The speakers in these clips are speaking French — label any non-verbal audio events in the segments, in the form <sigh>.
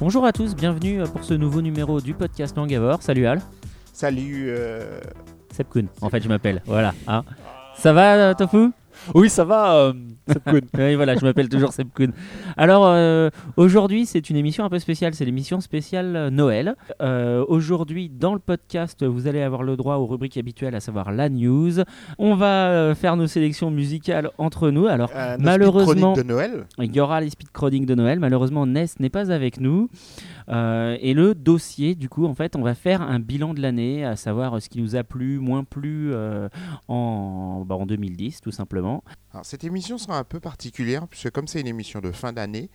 Bonjour à tous, bienvenue pour ce nouveau numéro du podcast Langavor. Salut Al. Salut. Euh... Sepkun, en fait je m'appelle. Voilà. hein. Ça va euh, Tofu? Oui, ça va, euh. <laughs> Oui, voilà, je m'appelle toujours Sepkun. Alors, euh, aujourd'hui, c'est une émission un peu spéciale. C'est l'émission spéciale euh, Noël. Euh, aujourd'hui, dans le podcast, vous allez avoir le droit aux rubriques habituelles, à savoir la news. On va euh, faire nos sélections musicales entre nous. Alors, euh, Malheureusement- de Noël. il y aura les speed chroniques de Noël. Malheureusement, Ness n'est pas avec nous. Euh, et le dossier, du coup, en fait, on va faire un bilan de l'année, à savoir ce qui nous a plu, moins plu euh, en, bah, en 2010, tout simplement. Alors, cette émission sera un peu particulière puisque comme c'est une émission de fin d'année,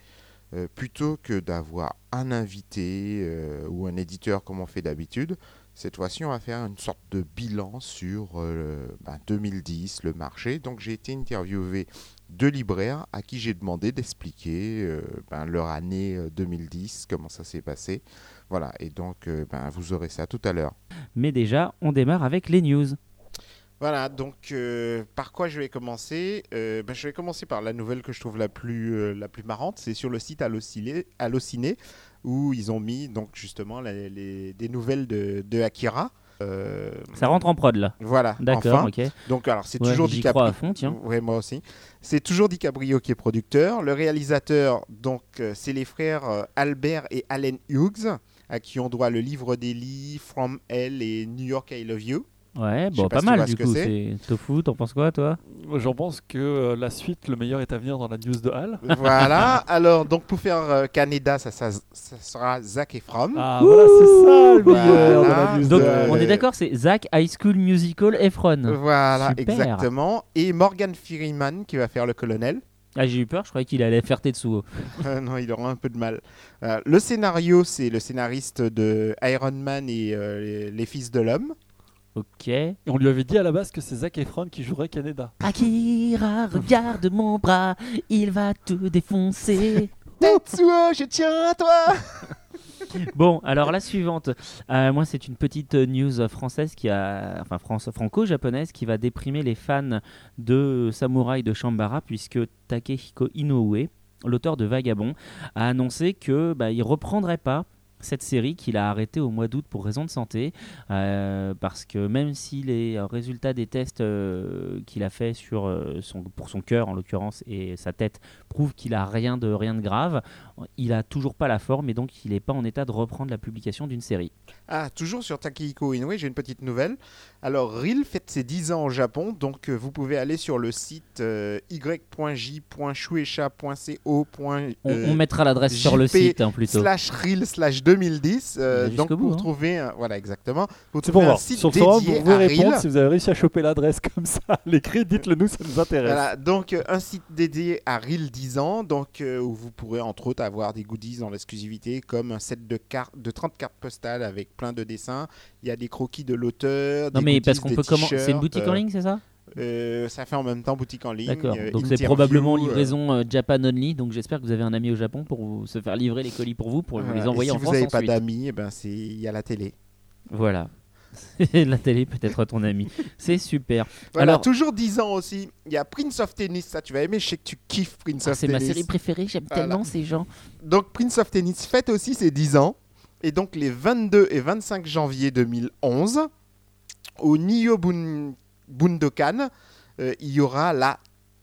euh, plutôt que d'avoir un invité euh, ou un éditeur comme on fait d'habitude, cette fois-ci on va faire une sorte de bilan sur euh, ben, 2010, le marché. Donc j'ai été interviewé deux libraires à qui j'ai demandé d'expliquer euh, ben, leur année euh, 2010, comment ça s'est passé. Voilà, et donc euh, ben, vous aurez ça tout à l'heure. Mais déjà, on démarre avec les news. Voilà, donc euh, par quoi je vais commencer? Euh, ben, Je vais commencer par la nouvelle que je trouve la plus, euh, la plus marrante. C'est sur le site Allociné, Allociné, où ils ont mis donc justement les- des nouvelles de, de Akira. Euh, Ça rentre en prod là. voilà, D'accord, enfin. ok. Donc alors c'est Ouais, toujours DiCaprio. crois à fond, tiens. Ouais, moi aussi. C'est toujours DiCaprio qui est producteur. Le réalisateur, donc, euh, c'est les frères euh, Albert et Allen Hughes, à qui on doit le livre d'Eli, From Hell et New York I Love You. Ouais, bon, pas pas si tu mal du coup. c'est. Tofu, t'en penses quoi, toi? J'en pense que euh, la suite, le meilleur est à venir dans la news de Hal. voilà. <laughs> Alors, donc, pour faire euh, Canada, ça, ça, ça sera Zac Efron. Ah, voilà, c'est ça le meilleur la news Donc, de on est d'accord, c'est Zach High School Musical Efron. Voilà, Super. exactement. Et Morgan Freeman qui va faire le colonel. Ah, j'ai eu peur, je croyais qu'il allait faire Tetsuo. <laughs> Euh, non, il aura un peu de mal. Euh, le scénario, c'est le scénariste de Iron Man et euh, les, les Fils de l'Homme. Ok. On lui avait dit à la base que c'est Zac Efron qui jouerait Canada. Akira, regarde mon bras, il va te défoncer. <laughs> Tetsuo, je tiens à toi <laughs> Bon, alors la suivante. Euh, moi, c'est une petite news française qui a, enfin France, franco-japonaise, qui va déprimer les fans de Samouraï de Shambara, puisque Takehiko Inoue, l'auteur de Vagabond, a annoncé que bah, il reprendrait pas cette série qu'il a arrêtée au mois d'août pour raison de santé, euh, parce que même si les résultats des tests euh, qu'il a fait sur euh, son, pour son cœur en l'occurrence et sa tête prouvent qu'il a rien de rien de grave, il a toujours pas la forme et donc il n'est pas en état de reprendre la publication d'une série. Ah, toujours sur Takehiko Inoue, j'ai une petite nouvelle. Alors, Reel fête ses 10 ans au Japon, donc euh, vous pouvez aller sur le site euh, y.j.shueisha.co. On, on mettra l'adresse sur le site hein, plutôt. slash Reel slash 2010. euh, donc, bout, pour hein. trouver, un- voilà, exactement. Pour trouver un voir. site Sur le forum, dédié vous pouvez à répondre Reel. si vous avez réussi à choper l'adresse <laughs> comme ça. L'écrit, dites-le nous, ça nous intéresse. Voilà, donc euh, un site dédié à Reel 10 ans, donc euh, où vous pourrez entre autres avoir des goodies en exclusivité comme un set de cartes de 30 cartes postales avec plein de dessins. Il y a des croquis de l'auteur. Non des mais goodies, parce qu'on peut comment C'est une boutique en euh, ligne, c'est ça? euh, ça fait en même temps boutique en ligne. D'accord. euh, Donc c'est probablement livraison euh, Japan only. Donc j'espère que vous avez un ami au Japon pour vous, se faire livrer les colis pour vous, pour vous les envoyer Et en si vous France n'avez pas d'amis, eh ben il y a la télé. Voilà. <laughs> la télé peut être ton ami. C'est super. Voilà, Alors- toujours 10 ans aussi. Il y a Prince of Tennis, ça tu vas aimer, je sais que tu kiffes Prince Ah, of c'est Tennis. ma série préférée. J'aime Voilà. tellement ces gens. Donc Prince of Tennis fête aussi ses 10 ans. Et donc les 22 et 25 janvier 2011, au Nio Bun- Bundokan, euh, il y aura la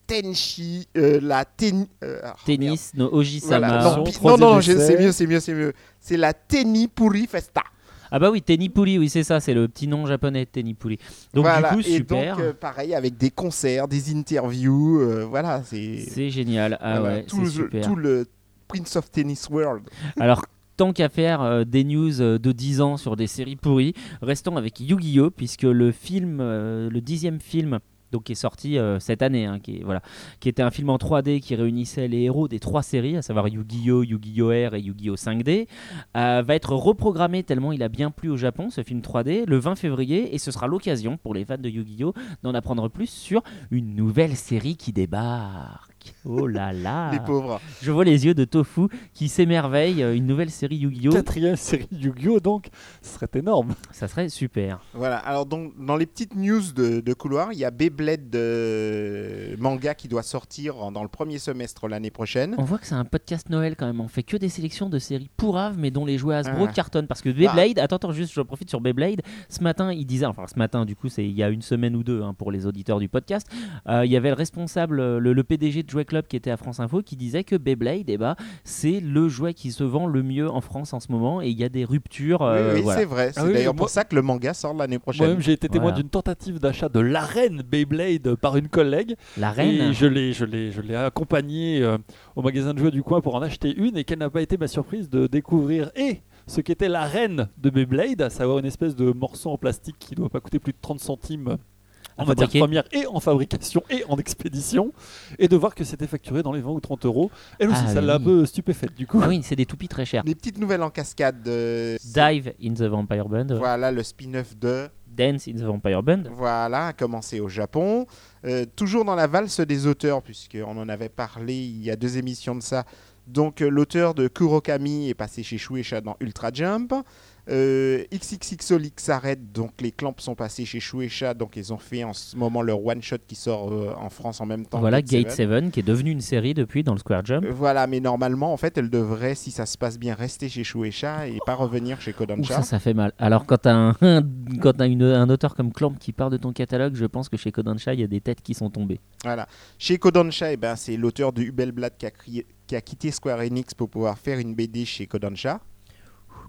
Tenchi, euh, la ten, euh, merde. Tennis, no Oji-sama. Voilà. Non, non, non, c'est mieux, c'est mieux, c'est mieux. C'est la Tenipuri Festa. Ah bah oui, Tenipuri, oui c'est ça, c'est le petit nom japonais Tenipuri. Donc voilà. du coup et super. donc euh, pareil avec des concerts, des interviews, euh, voilà, c'est c'est génial. Ah voilà, ouais, tout, c'est le, super. tout le Prince of Tennis World. <laughs> Alors, tant qu'à faire euh, des news euh, de 10 ans sur des séries pourries, restons avec Yu-Gi-Oh! puisque le film, euh, le dixième film, donc qui est sorti euh, cette année, hein, qui, voilà, qui était un film en 3D qui réunissait les héros des trois séries, à savoir Yu-Gi-Oh!, Yu-Gi-Oh! R et Yu-Gi-Oh! 5D, euh, va être reprogrammé tellement il a bien plu au Japon, ce film 3D, le 20 février, et ce sera l'occasion pour les fans de Yu-Gi-Oh! d'en apprendre plus sur une nouvelle série qui débarque. Oh là là <laughs> Les pauvres. Je vois les yeux de Tofu qui s'émerveille. euh, Une nouvelle série Yu-Gi-Oh! Quatrième série Yu-Gi-Oh! donc, ce serait énorme. Ça serait super. Voilà, alors donc, dans les petites news de, de couloir, il y a Beyblade euh, manga qui doit sortir en- dans le premier semestre l'année prochaine. On voit que c'est un podcast Noël quand même. On fait que des sélections de séries pourraves, mais dont les jouets Hasbro Ah. cartonnent. Parce que Beyblade, attends, attends, juste, je profite sur Beyblade. Ce matin, il disait, enfin ce matin, du coup, c'est il y a une semaine ou deux hein, pour les auditeurs du podcast. euh, il y avait le responsable, euh, le, le PDG de Jouet Club qui était à France Info, qui disait que Beyblade, eh ben, c'est le jouet qui se vend le mieux en France en ce moment. Et il y a des ruptures. euh, oui, oui, voilà. c'est vrai. C'est Ah oui, d'ailleurs moi- pour ça que le manga sort l'année prochaine. Moi-même, j'ai été témoin Voilà. d'une tentative d'achat de l'arène Beyblade par une collègue. La reine. Et je l'ai, je l'ai, je l'ai accompagnée euh, au magasin de jouets du coin pour en acheter une et quelle n'a pas été ma surprise de découvrir et ce qu'était la reine de Beyblade, à savoir une espèce de morceau en plastique qui ne doit pas coûter plus de 30 centimes en matière première et en fabrication et en expédition et de voir que c'était facturé dans les 20 ou 30 euros. Elle aussi, Ah ça l'a un peu stupéfaite du coup. Ah oui, c'est des toupies très chers. Des petites nouvelles en cascade. euh, Dive in the Vampire Band. Voilà le spin-off de Dance in the Vampire Band. Voilà, a commencé au Japon. Euh, toujours dans la valse des auteurs, puisqu'on en avait parlé il y a deux émissions de ça. Donc, euh, l'auteur de Kurokami est passé chez Shueisha dans Ultra Jump. Euh, XXXO s'arrête, donc les clamps sont passés chez Shueisha. Donc, ils ont fait en ce moment leur one-shot qui sort euh, en France en même temps. Voilà, Gate Gate Seven. 7, qui est devenu une série depuis dans le Square Jump. Euh, Voilà, mais normalement, en fait, elle devrait, si ça se passe bien, rester chez Shueisha et pas revenir chez Ouh, Kodansha. ça, ça fait mal. Alors, quand t'as un, <laughs> quand une- un auteur comme Clamp qui part de ton catalogue, je pense que chez Kodansha, il y a des têtes qui sont tombées. Voilà. Chez Kodansha, eh ben, c'est l'auteur de Hubelblatt qui a, crié- qui a quitté Square Enix pour pouvoir faire une BD chez Kodansha.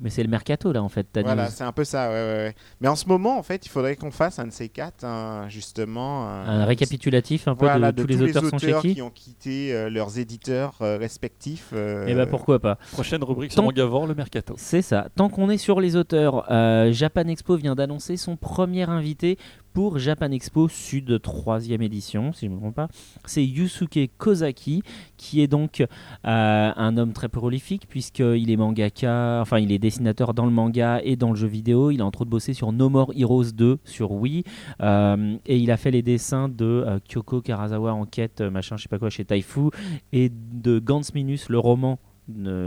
Mais c'est le mercato, là, en fait. Voilà, c'est un peu ça. ouais, ouais, ouais. Mais en ce moment, en fait, il faudrait qu'on fasse un de ces quatre, un- justement. Un récapitulatif un peu voilà, de, tous les auteurs sont chez qui. qui ont quitté euh, leurs éditeurs euh, respectifs. euh, Et bah pourquoi pas. Prochaine rubrique sur Tant- Mangavore, le mercato. C'est ça. Tant qu'on est sur les auteurs, euh, Japan Expo vient d'annoncer son premier invité pour Japan Expo Sud 3 édition, si je ne me trompe pas. C'est Yusuke Kozaki, qui est donc euh, un homme très prolifique, puisqu'il est mangaka, enfin il est dessinateur dans le manga et dans le jeu vidéo. Il a entre autres bossé sur No More Heroes 2 sur Wii, euh, et il a fait les dessins de euh, Kyoko Karazawa en quête, euh, machin, je sais pas quoi, chez Taifu, et de Gantz Minus, le roman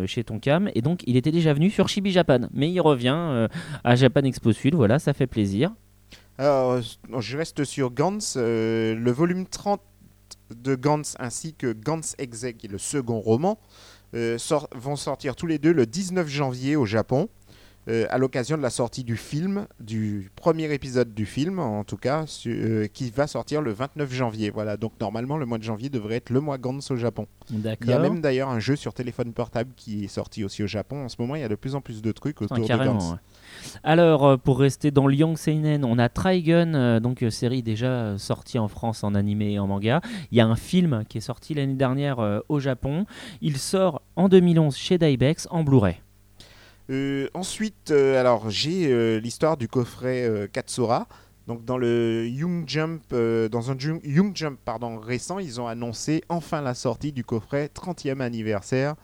chez Tonkam. Et donc il était déjà venu sur Chibi Japan. Mais il revient à Japan Expo Sud. Voilà ça fait plaisir Alors, euh, je reste sur Gantz. euh, le volume 30 de Gantz ainsi que Gantz Exe, qui est le second roman, euh, sort- vont sortir tous les deux le 19 janvier au Japon. euh, à l'occasion de la sortie du film, du premier épisode du film en tout cas, su- qui va sortir le 29 janvier. Voilà, donc normalement le mois de janvier devrait être le mois Gantz au Japon. Il y a même d'ailleurs un jeu sur téléphone portable qui est sorti aussi au Japon. En ce moment, il y a de plus en plus de trucs Ah, autour de carrément, Gantz. ouais. Alors euh, pour rester dans le Young Seinen on a Trigun euh, donc euh, série déjà sortie en France en animé et en manga. Il y a un film qui est sorti l'année dernière au Japon. Il sort en 2011 chez Daibex en Blu-ray. Ensuite, alors j'ai l'histoire du coffret Katsura. Donc dans le Young Jump, dans un Young Jump pardon récent, ils ont annoncé enfin la sortie du coffret 30e anniversaire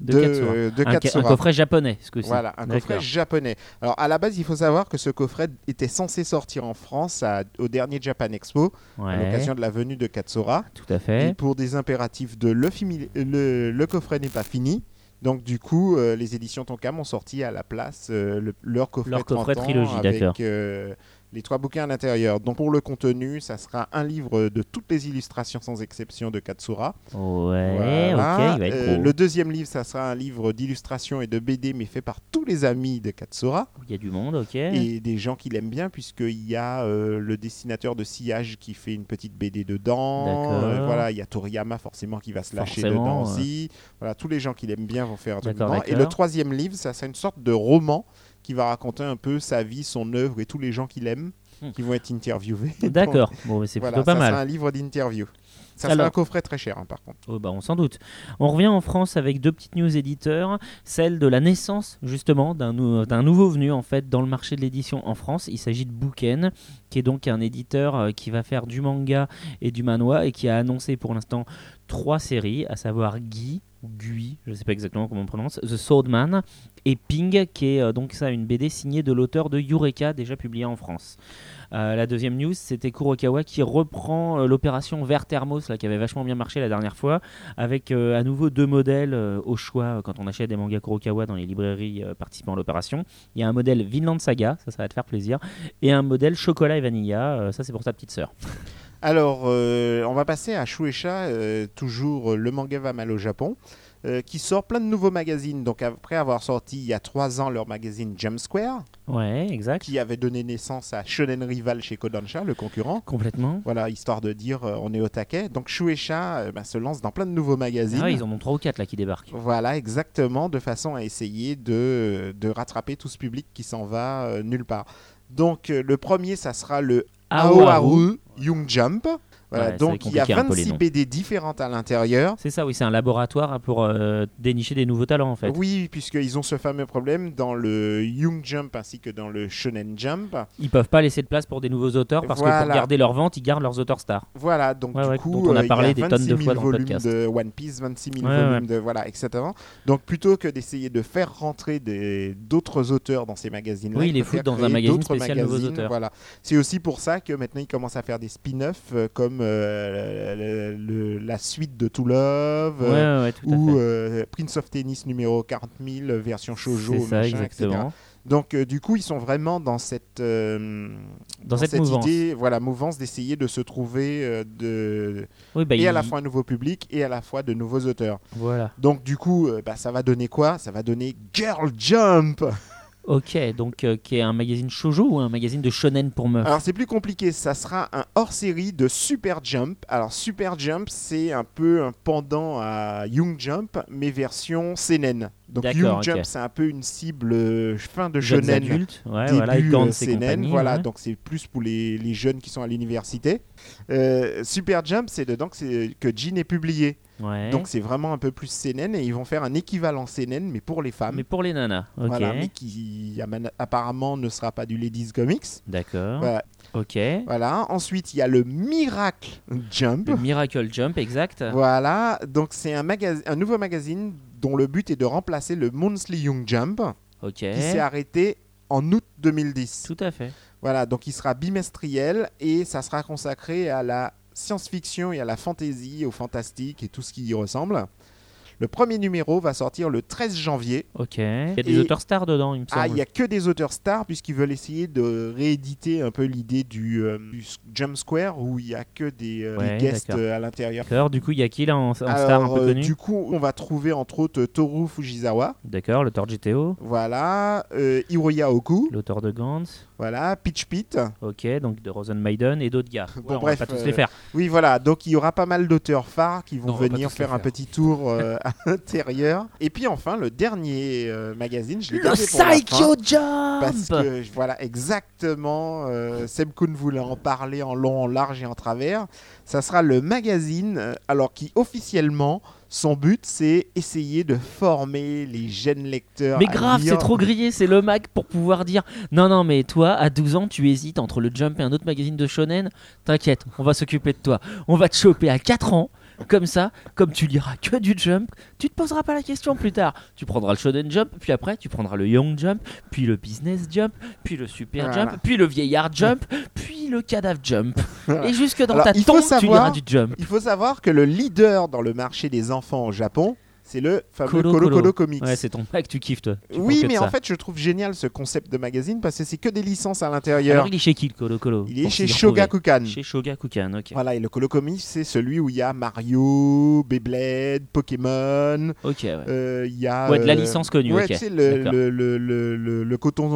de, de, Katsura. un, coffret japonais ce que Voilà, un coffret japonais. Alors à la base, il faut savoir que ce coffret était censé sortir en France à- au dernier Japan Expo à l'occasion de la venue de Katsura. tout à Et fait pour des impératifs de le, fini- le, le coffret n'est pas fini. Donc du coup, euh, les éditions Tonkam ont sorti à la place euh, le- leur coffret, Leur coffret 30 ans trilogie, avec d'accord. euh, les trois bouquins à l'intérieur. Donc pour le contenu, ça sera un livre de toutes les illustrations sans exception de Katsura. ouais Voilà. ok il va être Euh, le deuxième livre, ça sera un livre d'illustrations et de BD, mais fait par tous les amis de Katsura il y a du monde ok et des gens qui l'aiment bien, puisqu'il y a euh, le dessinateur de sillage qui fait une petite BD dedans. D'accord. Euh, voilà, il y a Toriyama forcément qui va se lâcher Forcément, dedans aussi. Voilà, tous les gens qui l'aiment bien vont faire un truc dedans. Et le troisième livre, ça sera une sorte de roman qui va raconter un peu sa vie, son œuvre et tous les gens qui l'aiment, Hmm. qui vont être interviewés. <laughs> d'accord bon c'est Voilà, plutôt pas ça mal sera un livre d'interview. Ça Alors- sera un coffret très cher, hein, par contre. Oh bah on s'en doute. On revient en France avec deux petites news éditeurs, celle de la naissance justement d'un nou- d'un nouveau venu en fait dans le marché de l'édition en France. Il s'agit de Bouken, qui est donc un éditeur euh, qui va faire du manga et du manhwa et qui a annoncé pour l'instant trois séries, à savoir Guy, ou Gui, je sais pas exactement comment on prononce, The Swordman, et Ping, qui est euh, donc ça une BD signée de l'auteur de Eureka, déjà publiée en France. Euh, la deuxième news, c'était Kurokawa qui reprend euh, l'opération Vert Thermos, là, qui avait vachement bien marché la dernière fois, avec à nouveau deux modèles au choix quand on achète des mangas Kurokawa dans les librairies participant à l'opération. Il y a un modèle Vinland Saga, ça, ça va te faire plaisir, et un modèle Chocolat et Vanilla, ça c'est pour ta petite sœur. Alors, euh, on va passer à Shueisha, euh, toujours euh, le manga va mal au Japon, qui sort plein de nouveaux magazines. Donc, après avoir sorti il y a trois ans leur magazine Jump Square, Ouais, exact. qui avait donné naissance à Shonen Rival chez Kodansha, le concurrent. Complètement. Voilà, histoire de dire on est au taquet. Donc, Shueisha bah, se lance dans plein de nouveaux magazines. Ah ouais, ils en ont trois ou quatre là qui débarquent. Voilà, exactement, de façon à essayer de, de rattraper tout ce public qui s'en va nulle part. Donc, euh, le premier, ça sera le Aoharu Young Jump. Voilà, Ouais, donc il y a compliqué un peu, les 26 noms. BD différentes à l'intérieur. C'est ça, oui, c'est un laboratoire pour euh, dénicher des nouveaux talents en fait. Oui, puisqu'ils ont ce fameux problème dans le Young Jump ainsi que dans le Shonen Jump. Ils peuvent pas laisser de place pour des nouveaux auteurs parce que Voilà. pour garder leur vente, ils gardent leurs auteurs stars. Voilà, donc Ouais, du ouais, coup, on a euh, il parlé des a tonnes 26 de 000 fois dans le volumes podcast. de One Piece, 26 000 Ouais, volumes de voilà, etc. Donc plutôt que d'essayer de faire rentrer d'autres auteurs dans ces magazines-là, Oui, ils les foutent dans un magazine spécial nouveaux magazines, auteurs. Voilà, c'est aussi pour ça que maintenant ils commencent à faire des spin-offs euh, comme euh, le- le- la suite de To Love. Ouais, euh, ouais, ouais, tout à ou euh, Prince of Tennis numéro 40 000 euh, version shoujo C'est ça, machin, etc. Donc euh, du coup ils sont vraiment dans cette Dans cette idée voilà mouvance d'essayer de se trouver de Oui, bah, et à la fois un nouveau public et à la fois de nouveaux auteurs. Voilà. Donc du coup bah, ça va donner quoi? Ça va donner Girl Jump. Ok, donc euh, qui est un magazine shoujo ou un magazine de shonen pour meufs Alors c'est plus compliqué, ça sera un hors-série de Super Jump. Alors Super Jump c'est un peu un pendant à Young Jump mais version seinen. Donc Young. Jump c'est un peu une cible euh, fin de Jeunes shonen. adultes, ouais, début voilà, euh, compagnie, voilà, ouais. donc c'est plus pour les, les jeunes qui sont à l'université. Euh, Super Jump, c'est dedans que, Jean est publié. Ouais. Donc c'est vraiment un peu plus seinen et ils vont faire un équivalent seinen mais pour les femmes. Mais pour les nanas, ok. Voilà, mais qui apparemment ne sera pas du Ladies Comics. D'accord. Voilà. Ok. Voilà. Ensuite, il y a le Miracle Jump. Le Miracle Jump, exact. Voilà. Donc c'est un, un nouveau magazine dont le but est de remplacer le Monthly Young Jump qui s'est arrêté en août 2010. Tout à fait. Voilà, donc il sera bimestriel et ça sera consacré à la science-fiction et à la fantasy, au fantastique et tout ce qui y ressemble. Le premier numéro va sortir le 13 janvier. Ok. Il y a des Et- auteurs stars dedans, il me semble. Ah, il n'y a que des auteurs stars puisqu'ils veulent essayer de rééditer un peu l'idée du, euh, du Jump Square où il n'y a que des, euh, Ouais, des guests d'accord. euh, à l'intérieur. D'accord. Du coup, il y a qui là en, en star un peu euh, connu? du coup, on va trouver entre autres Toru Fujisawa, D'accord, l'auteur de GTO, voilà, euh, Hiroya Oku, l'auteur de Gantz. voilà, Pitch Pit. Ok, donc de Rosen Maiden et d'autres gars. Bon, Ouais, on bref, va pas tous les faire. Oui, voilà, donc il y aura pas mal d'auteurs phares qui vont Non, venir faire un faire. petit tour euh, <laughs> à <laughs> l'intérieur. Et puis enfin, le dernier euh, magazine, je l'ai Le. Psycho Jump Parce que voilà exactement, euh, Seb Kuhn voulait en parler en long, en large et en travers. Ça sera le magazine, euh, alors qui officiellement, son but c'est essayer de former les jeunes lecteurs. Mais grave, c'est trop grillé, c'est le Mac pour pouvoir dire non, non, mais toi, à 12 ans, tu hésites entre le Jump et un autre magazine de shonen. T'inquiète, on va s'occuper de toi. On va te choper à 4 ans. Comme ça, comme tu liras que du jump, tu te poseras pas la question plus tard. Tu prendras le shonen jump, puis après tu prendras le young jump, puis le business jump, puis le super Voilà. jump, puis le vieillard jump, puis le cadavre jump. Et jusque dans Alors, ta tombe, tu liras du jump. Il faut savoir que le leader dans le marché des enfants au Japon, c'est le fameux Colo Colo Colo, Colo. Comics. Ouais, c'est ton Mac, tu kiffes toi. Tu oui, mais en ça. fait, je trouve génial ce concept de magazine parce que c'est que des licences à l'intérieur. Alors il est chez qui le Colo Colo Il est chez. Shogakukan. Chez Shogakukan, ok. Voilà, et le Colo Comics, c'est celui où il y a Mario, Beyblade, Pokémon. Ok, ouais. euh, Il y a. Ouais, de la euh, licence connue, ouais, ok. tu sais, le, le, le, le, coton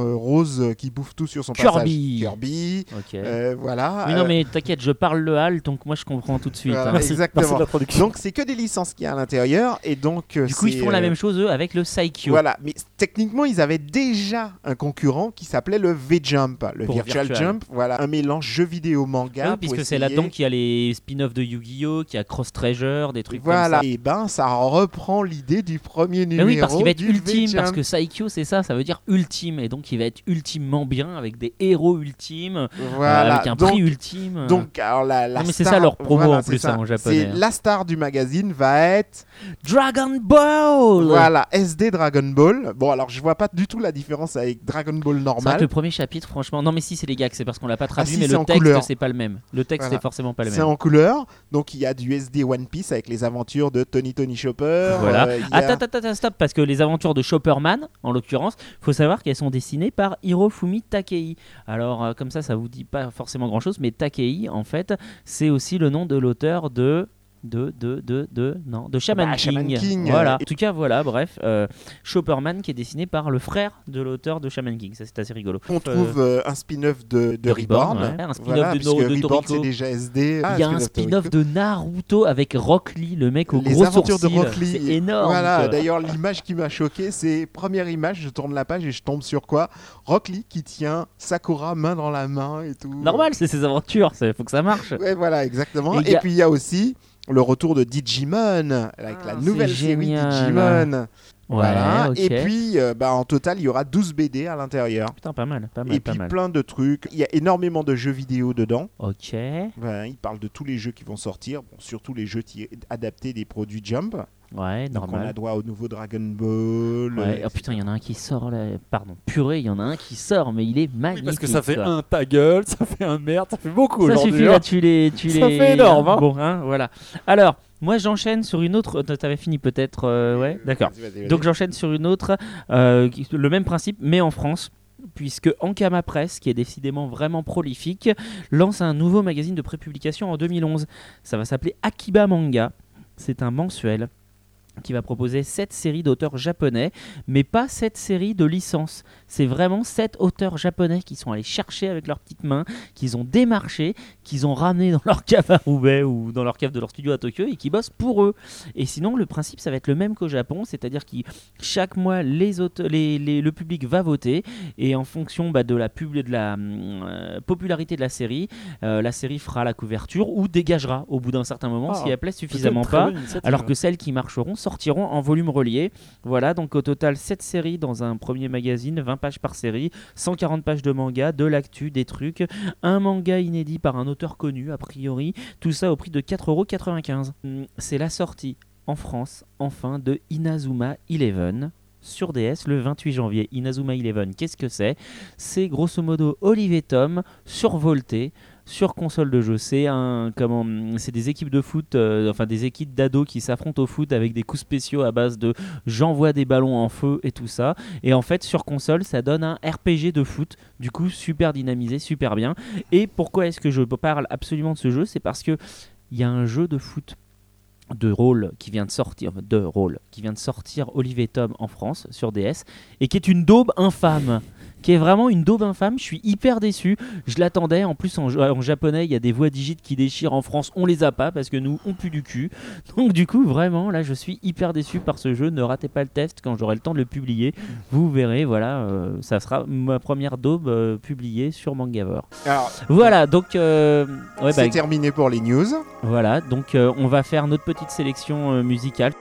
euh, rose qui bouffe tout sur son Kirby. passage. Kirby. Ok. euh, voilà. oui, non, mais t'inquiète, je parle le HAL, donc moi je comprends tout de suite. voilà, hein. <laughs> Exactement. de la production. Donc, c'est que des licences qu'il y a à l'intérieur. Et donc. euh, Du coup, ils font la même chose eux avec le Saikyo. Voilà, mais techniquement, ils avaient déjà un concurrent qui s'appelait le V-Jump, le Virtual, Virtual. Jump. Voilà, un mélange jeu vidéo manga. Oui, puisque c'est là-dedans qu'il y a les spin-offs de Yu-Gi-Oh, qu'il y a Cross Treasure, des trucs Voilà, comme ça. et ben ça reprend l'idée du premier Mais numéro. oui, parce qu'il va être ultime, parce que Saikyo c'est ça, ça veut dire ultime, et donc il va être ultimement bien avec des héros ultimes, euh, voilà, avec un donc, prix ultime. Donc, alors la, la Non, mais c'est ça leur promo voilà, en plus, ça. hein, en japonais, hein. la star du magazine va être Dragon Ball Voilà, SD Dragon Ball. Bon, alors je vois pas du tout la différence avec Dragon Ball C'est normal. le premier chapitre, franchement. Non, mais si, c'est les gags, c'est parce qu'on l'a pas traduit, Ah, si, mais c'est le texte, c'est pas le même. Le texte Voilà. est forcément pas le C'est même. en couleur, donc il y a du SD One Piece avec les aventures de Tony Tony Chopper. Voilà. euh, y a- Attends, attends, attends, stop, parce que les aventures de Chopperman, en l'occurrence, faut savoir qu'elles sont dessinées par Hirofumi Takei. Alors, euh, comme ça, ça vous dit pas forcément grand chose, mais Takei, en fait, c'est aussi le nom de l'auteur de. De, de, de, de, non, de Shaman, Bah, King. Shaman King, Voilà. euh, En tout cas, voilà, bref, euh, Chopperman qui est dessiné par le frère de l'auteur de Shaman King. Ça, c'est assez rigolo. On trouve euh, un spin-off de, de de Reborn, Reborn. ouais. Un spin-off Voilà, de puisque No- de Reborn c'est déjà SD. Ah, Il y a un spin-off de Naruto avec Rock Lee, le mec au les gros aventures sourcils. de Rock Lee. C'est énorme. Voilà, d'ailleurs l'image qui m'a choqué, c'est première image, je tourne la page et je tombe sur quoi? Rock Lee qui tient Sakura main dans la main et tout. Normal, c'est ses aventures, il faut que ça marche. Ouais, voilà, exactement. Et a- puis il y a aussi le retour de Digimon avec Ah, la c'est nouvelle série génial. Digimon. Voilà. Et puis euh, bah, en total, il y aura 12 BD à l'intérieur. Putain, pas mal, pas mal, Et pas puis mal. plein de trucs. Il y a énormément de jeux vidéo dedans. Ok. Ben, il parle de tous les jeux qui vont sortir, bon, surtout les jeux qui adaptés des produits Jump. Ouais, Donc on a normal. droit au nouveau Dragon Ball. Ouais. euh, Oh putain, il y en a un qui sort là. Pardon, purée, il y en a un qui sort, mais il est magnifique. Parce que ça fait quoi. un ta gueule, ça fait un merde, ça fait beaucoup Ça aujourd'hui. suffit hein. là, tu les. Tu Ça les... fait énorme, hein. Bon, hein, voilà. Alors, moi j'enchaîne sur une autre. euh, T'avais fini peut-être, euh, ouais, d'accord. vas-y, vas-y, vas-y. Donc j'enchaîne sur une autre, euh, le même principe, mais en France. Puisque Ankama Press, qui est décidément vraiment prolifique, lance un nouveau magazine de prépublication en 2011. Ça va s'appeler Akiba Manga. C'est un mensuel qui va proposer 7 séries d'auteurs japonais, mais pas 7 séries de licence. C'est vraiment 7 auteurs japonais qui sont allés chercher avec leurs petites mains, qu'ils ont démarché, qu'ils ont ramené dans leur cave à Roubaix ou dans leur cave de leur studio à Tokyo et qui bossent pour eux. Et sinon, le principe, ça va être le même qu'au Japon, c'est-à-dire que chaque mois, les aute- les- les- le public va voter et en fonction bah, de la, pub- de la hum, euh, popularité de la série, euh, la série fera la couverture ou dégagera au bout d'un certain moment Ah, si elle plaît suffisamment pas. Alors que celles qui marcheront sortiront en volume relié. Voilà, donc au total 7 séries dans un premier magazine, 20 pages par série, 140 pages de manga, de l'actu, des trucs, un manga inédit par un auteur connu a priori, tout ça au prix de 4,95€. Hum, C'est la sortie en France, enfin, de Inazuma Eleven sur DS le 28 janvier. Inazuma Eleven, qu'est-ce que c'est? C'est grosso modo Olivier Tom survolté sur console de jeu. C'est des équipes de foot, euh, enfin des équipes d'ados qui s'affrontent au foot avec des coups spéciaux à base de j'envoie des ballons en feu et tout ça. Et en fait sur console ça donne un RPG de foot. Du coup super dynamisé, super bien. Et pourquoi est-ce que je parle absolument de ce jeu? C'est parce que il y a un jeu de foot de rôle qui vient de sortir de rôle qui vient de sortir Olivier Tom en France sur DS et qui est une daube infâme qui est vraiment une daube infâme. Je suis hyper déçu. Je l'attendais. En plus en, en japonais il y a des voix digites qui déchirent. En France on les a pas parce que nous on pue du cul. <laughs> Donc du coup vraiment là je suis hyper déçu par ce jeu. Ne ratez pas le test. Quand j'aurai le temps de le publier vous verrez. Voilà euh, ça sera ma première daube euh, publiée sur Mangavor Alors, voilà donc euh, ouais, c'est bah, terminé pour les news. voilà, donc on va faire notre petite sélection musicale.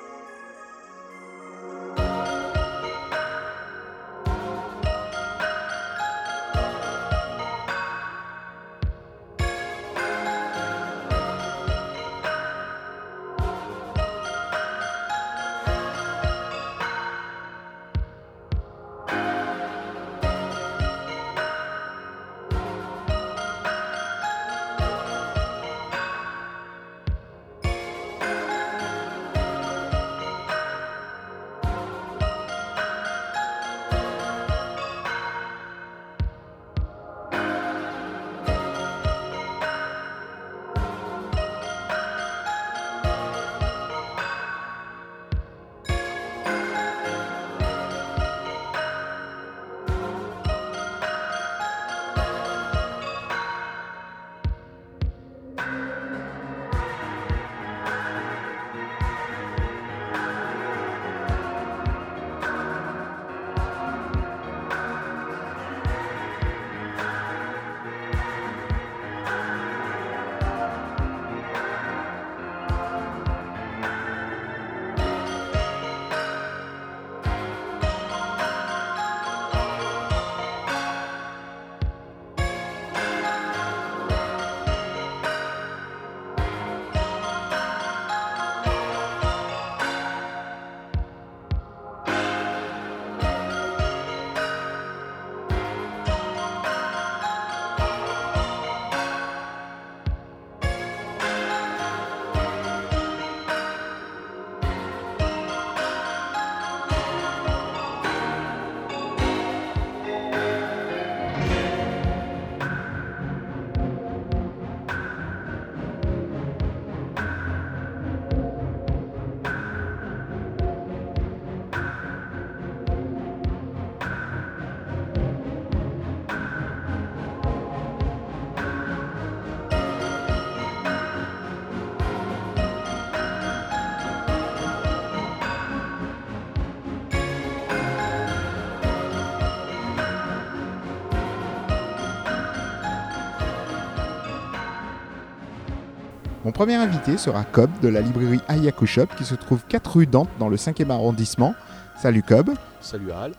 Mon premier invité sera Cobb de la librairie Ayaku Shop qui se trouve 4 rue Dante dans le 5e arrondissement. Salut Cobb. Salut Al.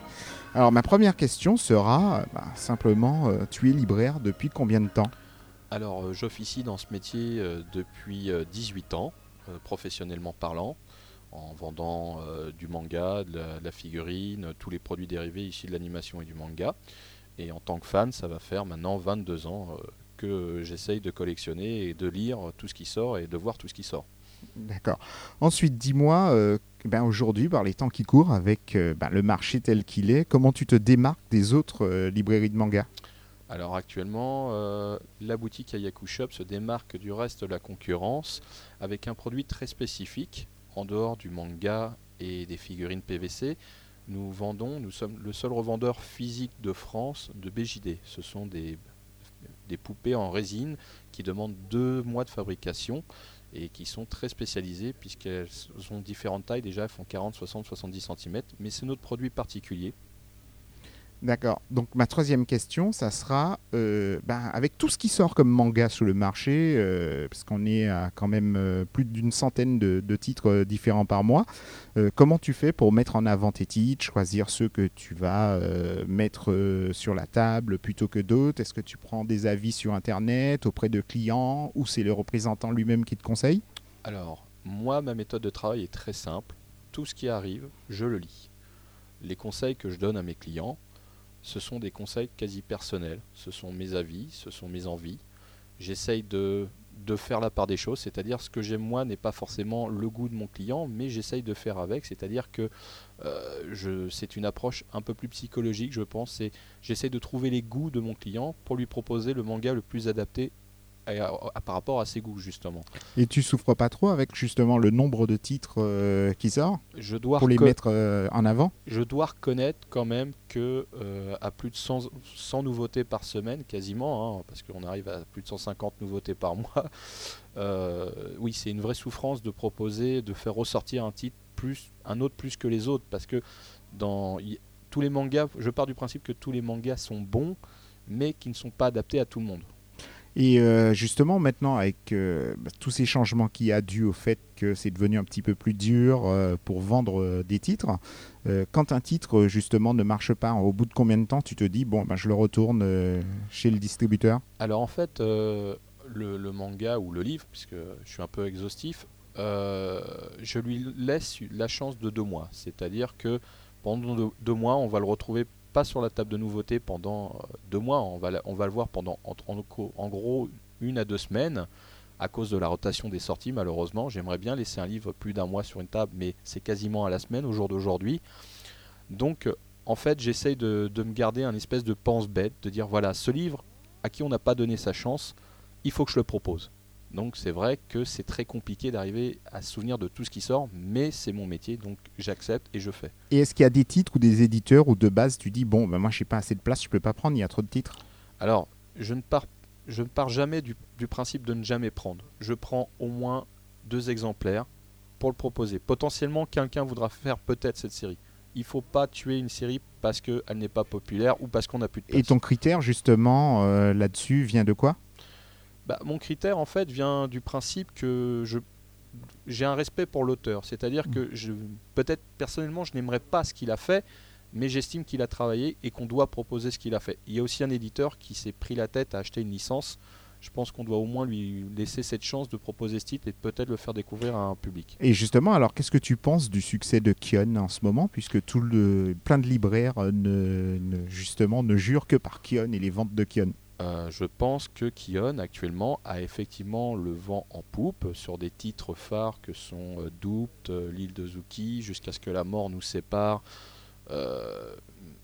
Alors ma première question sera bah, simplement, euh, tu es libraire depuis combien de temps? Alors euh, j'officie dans ce métier euh, depuis 18 ans, professionnellement parlant, en vendant du manga, de la, de la, figurine, tous les produits dérivés ici de l'animation et du manga. Et en tant que fan, ça va faire maintenant 22 ans que j'essaye de collectionner et de lire tout ce qui sort et de voir tout ce qui sort. D'accord. Ensuite, dis-moi, euh, ben aujourd'hui, par les temps qui courent, avec euh, ben, le marché tel qu'il est, comment tu te démarques des autres euh, librairies de manga? Alors actuellement, la boutique Ayaku Shop se démarque du reste de la concurrence avec un produit très spécifique. En dehors du manga et des figurines PVC, nous vendons, nous sommes le seul revendeur physique de France de BJD. Ce sont des des poupées en résine qui demandent deux mois de fabrication et qui sont très spécialisées puisqu'elles ont différentes tailles. Déjà, elles font 40, 60, 70 cm, mais c'est notre produit particulier D'accord. Donc ma troisième question, ça sera, euh, ben, avec tout ce qui sort comme manga sur le marché, euh, parce qu'on est à quand même euh, plus d'une centaine de, titres différents par mois, comment tu fais pour mettre en avant tes titres, choisir ceux que tu vas mettre sur la table plutôt que d'autres? Est-ce que tu prends des avis sur Internet auprès de clients ou c'est le représentant lui-même qui te conseille? Alors, moi, ma méthode de travail est très simple. Tout ce qui arrive, je le lis. Les conseils que je donne à mes clients, ce sont des conseils quasi personnels, ce sont mes avis, ce sont mes envies. J'essaye de, faire la part des choses, c'est-à-dire ce que j'aime moi n'est pas forcément le goût de mon client, mais j'essaye de faire avec, c'est-à-dire que euh, c'est une approche un peu plus psychologique, je pense, c'est j'essaye de trouver les goûts de mon client pour lui proposer le manga le plus adapté par rapport à ses goûts justement. Et tu souffres pas trop avec justement le nombre de titres euh, qui sort je dois pour les mettre euh, en avant Je dois reconnaître quand même que euh, à plus de 100, 100, nouveautés par semaine quasiment, hein, parce qu'on arrive à plus de 150 nouveautés par mois, <laughs> oui c'est une vraie souffrance de proposer, de faire ressortir un titre plus, un autre plus que les autres, parce que dans tous les mangas, je pars du principe que tous les mangas sont bons, mais qui ne sont pas adaptés à tout le monde. Et euh, justement, maintenant, avec euh, bah, tous ces changements qu'il y a dû au fait que c'est devenu un petit peu plus dur euh, pour vendre des titres, quand un titre, justement, ne marche pas, au bout de combien de temps tu te dis, bon, ben, je le retourne chez le distributeur? Alors, en fait, le, le, manga ou le livre, puisque je suis un peu exhaustif, je lui laisse la chance de deux mois. C'est-à-dire que pendant deux mois, on va le retrouver pas sur la table de nouveautés pendant euh, deux mois, on va, le voir pendant en, en, gros une à deux semaines à cause de la rotation des sorties malheureusement. J'aimerais bien laisser un livre plus d'un mois sur une table, mais c'est quasiment à la semaine au jour d'aujourd'hui. Donc en fait j'essaye de, de, me garder un espèce de pense-bête, de dire voilà, ce livre à qui on n'a pas donné sa chance, il faut que je le propose. Donc c'est vrai que c'est très compliqué d'arriver à se souvenir de tout ce qui sort, mais c'est mon métier, donc j'accepte et je fais. Et est-ce qu'il y a des titres ou des éditeurs où de base tu dis bon, ben moi je n'ai pas assez de place, je peux pas prendre, il y a trop de titres? Alors je ne pars, je ne pars jamais du, principe de ne jamais prendre. Je prends au moins deux exemplaires pour le proposer. Potentiellement quelqu'un voudra faire peut-être cette série. Il faut pas tuer une série parce qu'elle n'est pas populaire ou parce qu'on n'a plus de place. Et ton critère justement euh, là-dessus vient de quoi? Bah, mon critère, en fait, vient du principe que je j'ai un respect pour l'auteur. C'est-à-dire mm. que je, peut-être personnellement, je n'aimerais pas ce qu'il a fait, mais j'estime qu'il a travaillé et qu'on doit proposer ce qu'il a fait. Il y a aussi un éditeur qui s'est pris la tête à acheter une licence. Je pense qu'on doit au moins lui laisser cette chance de proposer ce titre et peut-être le faire découvrir à un public. Et justement, alors qu'est-ce que tu penses du succès de Kion en ce moment, puisque tout le, plein de libraires ne, justement ne jurent que par Kion et les ventes de Kion? Euh, je pense que Kion actuellement a effectivement le vent en poupe sur des titres phares que sont euh, Doubt, euh, l'île de Zuki, jusqu'à ce que la mort nous sépare.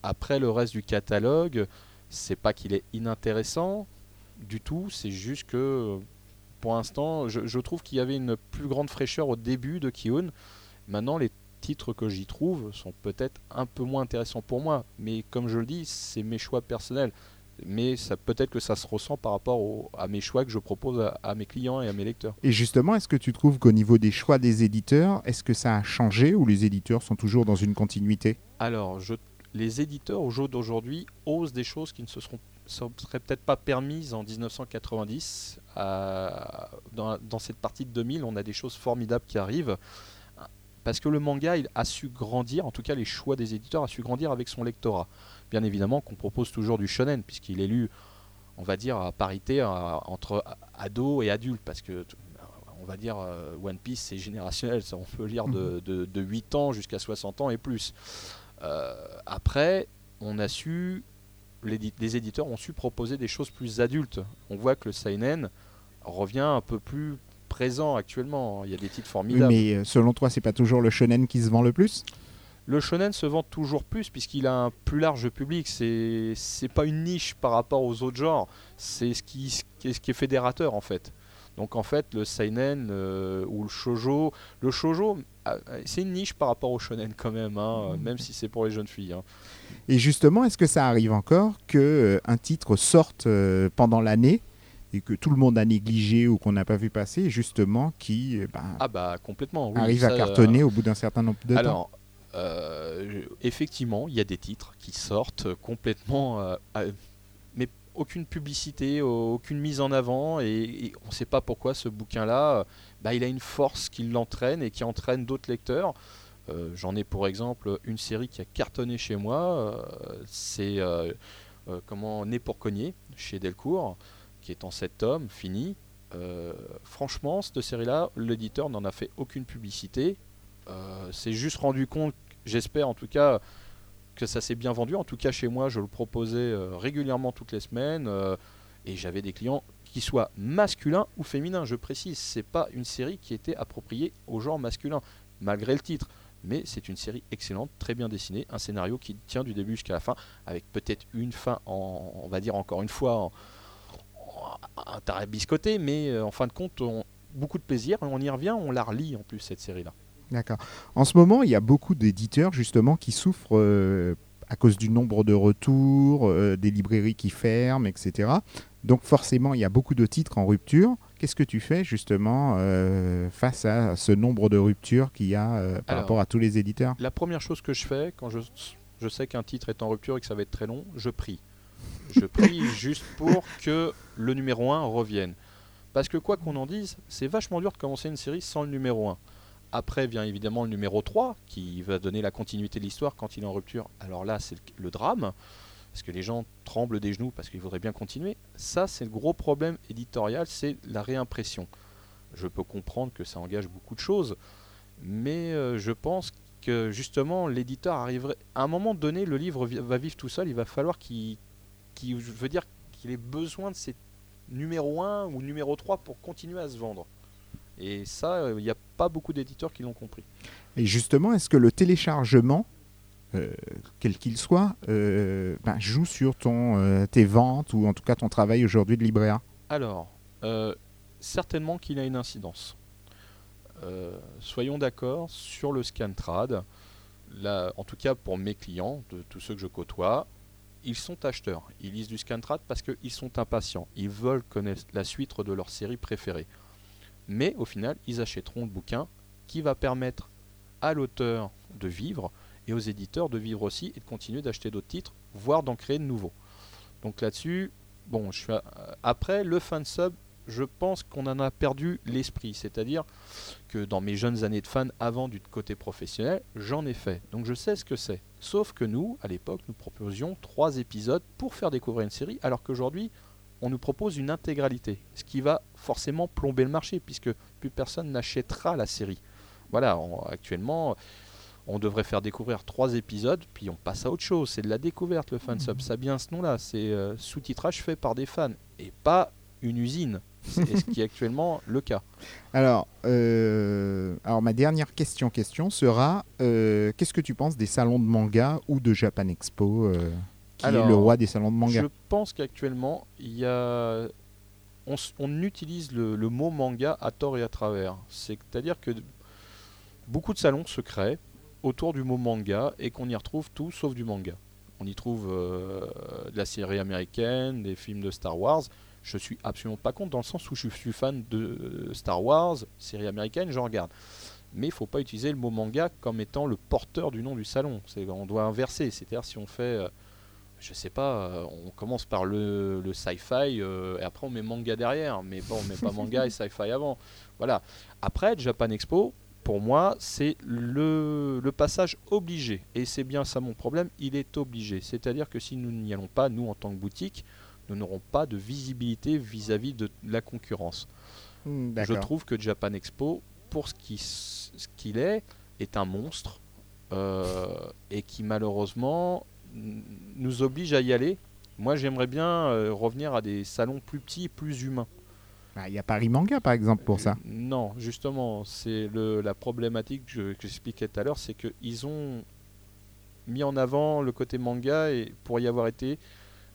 après le reste du catalogue, c'est pas qu'il est inintéressant du tout, c'est juste que pour l'instant, je, trouve qu'il y avait une plus grande fraîcheur au début de Kion. Maintenant, les titres que j'y trouve sont peut-être un peu moins intéressants pour moi, mais comme je le dis, c'est mes choix personnels mais ça peut-être que ça se ressent par rapport à mes choix que je propose à, mes clients et à mes lecteurs. Et justement, est-ce que tu trouves qu'au niveau des choix des éditeurs, est-ce que ça a changé ou les éditeurs sont toujours dans une continuité? Alors, je, les éditeurs au jour d'aujourd'hui osent des choses qui ne se seront serait peut-être pas permise en 1990. dans, dans, cette partie de 2000, on a des choses formidables qui arrivent. Parce que le manga il a su grandir, en tout cas les choix des éditeurs a su grandir avec son lectorat. Bien évidemment qu'on propose toujours du shonen, puisqu'il est lu, on va dire, à parité entre ados et adultes. Parce que on va dire euh, One Piece c'est générationnel, ça, on peut lire de, mhm. de, 8 ans jusqu'à 60 ans et plus. Euh, après, on a su les, éditeurs ont su proposer des choses plus adultes. On voit que le seinen revient un peu plus présent actuellement. Il y a des titres formidables. mais euh, selon toi, c'est pas toujours le shonen qui se vend le plus? Le shonen se vend toujours plus puisqu'il a un plus large public. C'est c'est pas une niche par rapport aux autres genres. C'est ce qui, ce qui est fédérateur en fait. Donc en fait, le seinen euh, ou le shojo, le shojo, ah, c'est une niche par rapport au shonen quand même, hein, mm. même si c'est pour les jeunes filles. Hein. Et justement, est-ce que ça arrive encore que euh, un titre sorte euh, pendant l'année et que tout le monde a négligé ou qu'on n'a pas vu passer, justement, qui ben, ah bah complètement, arrive à cartonner au bout d'un certain nombre de alors, temps effectivement, il y a des titres qui sortent complètement aucune publicité, aucune mise en avant, et, on ne sait pas pourquoi ce bouquin-là, bah, il a une force qui l'entraîne et qui entraîne d'autres lecteurs. Euh, j'en ai pour exemple une série qui a cartonné chez moi, euh, c'est euh, comment Né pour cogner chez Delcourt, qui est en 7 tomes, fini. franchement, cette série-là, l'éditeur n'en a fait aucune publicité. c'est juste rendu compte, j'espère en tout cas, que ça s'est bien vendu. En tout cas, chez moi, je le proposais euh, régulièrement toutes les semaines euh, et j'avais des clients qui soient masculins ou féminins. Je précise, c'est pas une série qui était appropriée au genre masculin, malgré le titre. Mais c'est une série excellente, très bien dessinée, un scénario qui tient du début jusqu'à la fin, avec peut-être une fin, en, on va dire encore une fois, en, un taré biscoté, mais euh, en fin de compte, beaucoup de plaisir. On y revient, on la relit en plus cette série-là. D'accord. En ce moment, il y a beaucoup d'éditeurs justement qui souffrent euh, à cause du nombre de retours, euh, des librairies qui ferment, etc. Donc forcément, il y a beaucoup de titres en rupture. Qu'est-ce que tu fais justement euh, face à ce nombre de ruptures qu'il y a par rapport à tous les éditeurs? La première chose que je fais quand je, je sais qu'un titre est en rupture et que ça va être très long, je prie. Je prie <laughs> juste pour que le numéro 1 revienne. Parce que quoi qu'on en dise, c'est vachement dur de commencer une série sans le numéro 1. Après vient évidemment le numéro 3 qui va donner la continuité de l'histoire quand il est en rupture. Alors là, c'est le drame, parce que les gens tremblent des genoux parce qu'ils voudraient bien continuer. Ça, c'est le gros problème éditorial, c'est la réimpression. Je peux comprendre que ça engage beaucoup de choses, mais euh, je pense que justement l'éditeur arriverait à un moment donné, le livre va vivre tout seul. Il va falloir qu'il, dire, qu'il ait besoin de ces numéro 1 ou numéro 3 pour continuer à se vendre. Et ça, il euh, n'y a pas beaucoup d'éditeurs qui l'ont compris. Et justement, est-ce que le téléchargement, euh, quel qu'il soit, euh, ben, joue sur ton, tes ventes ou en tout cas ton travail aujourd'hui de libraire? Alors, certainement qu'il a une incidence. soyons d'accord sur le Scantrad. Là, en tout cas pour mes clients, de tous ceux que je côtoie, ils sont acheteurs. Ils lisent du Scantrad parce qu'ils sont impatients. Ils veulent connaître la suite de leur série préférée mais au final, ils achèteront le bouquin qui va permettre à l'auteur de vivre et aux éditeurs de vivre aussi et de continuer d'acheter d'autres titres, voire d'en créer de nouveaux. Donc là-dessus, bon, après le fan sub, je pense qu'on en a perdu l'esprit, c'est-à-dire que dans mes jeunes années de fan avant du côté professionnel, j'en ai fait. Donc je sais ce que c'est. Sauf que nous, à l'époque, nous proposions trois épisodes pour faire découvrir une série, alors qu'aujourd'hui, on nous propose une intégralité, ce qui va forcément plomber le marché, puisque plus personne n'achètera la série. Voilà, actuellement, on devrait faire découvrir trois épisodes, puis on passe à autre chose. C'est de la découverte, le fansub. Ça a bien ce nom-là. C'est euh, sous-titrage fait par des fans, et pas une usine. C'est <laughs> ce qui est actuellement le cas. Alors, euh, alors ma dernière question, question sera euh, qu'est-ce que tu penses des salons de manga ou de Japan Expo qui est le roi des salons de manga Je pense qu'actuellement, il y a... on, utilise le, mot manga à tort et à travers. C'est-à-dire que beaucoup de salons se créent autour du mot manga et qu'on y retrouve tout sauf du manga. On y trouve euh, de la série américaine, des films de Star Wars. Je suis absolument pas contre dans le sens où je suis fan de Star Wars, série américaine, j'en regarde. Mais il ne faut pas utiliser le mot manga comme étant le porteur du nom du salon. On doit inverser. C'est-à-dire si on fait euh, je sais pas, euh, on commence par le, le sci-fi euh, et après on met manga derrière. Mais bon, on met pas manga et sci-fi avant. Voilà. Après, Japan Expo, pour moi, c'est le, le passage obligé. Et c'est bien ça mon problème, il est obligé. C'est-à-dire que si nous n'y allons pas, nous en tant que boutique, nous n'aurons pas de visibilité vis-à-vis de la concurrence. Hmm, Je trouve que Japan Expo, pour ce qui- ce qu'il est, est un monstre euh, et qui malheureusement nous oblige à y aller. Moi, j'aimerais bien euh, revenir à des salons plus petits et plus humains. Ah, Il y a Paris Manga par exemple pour ça. Non, justement, c'est la problématique que je- que j'expliquais tout à l'heure, c'est qu'ils ont mis en avant le côté manga et pour y avoir été,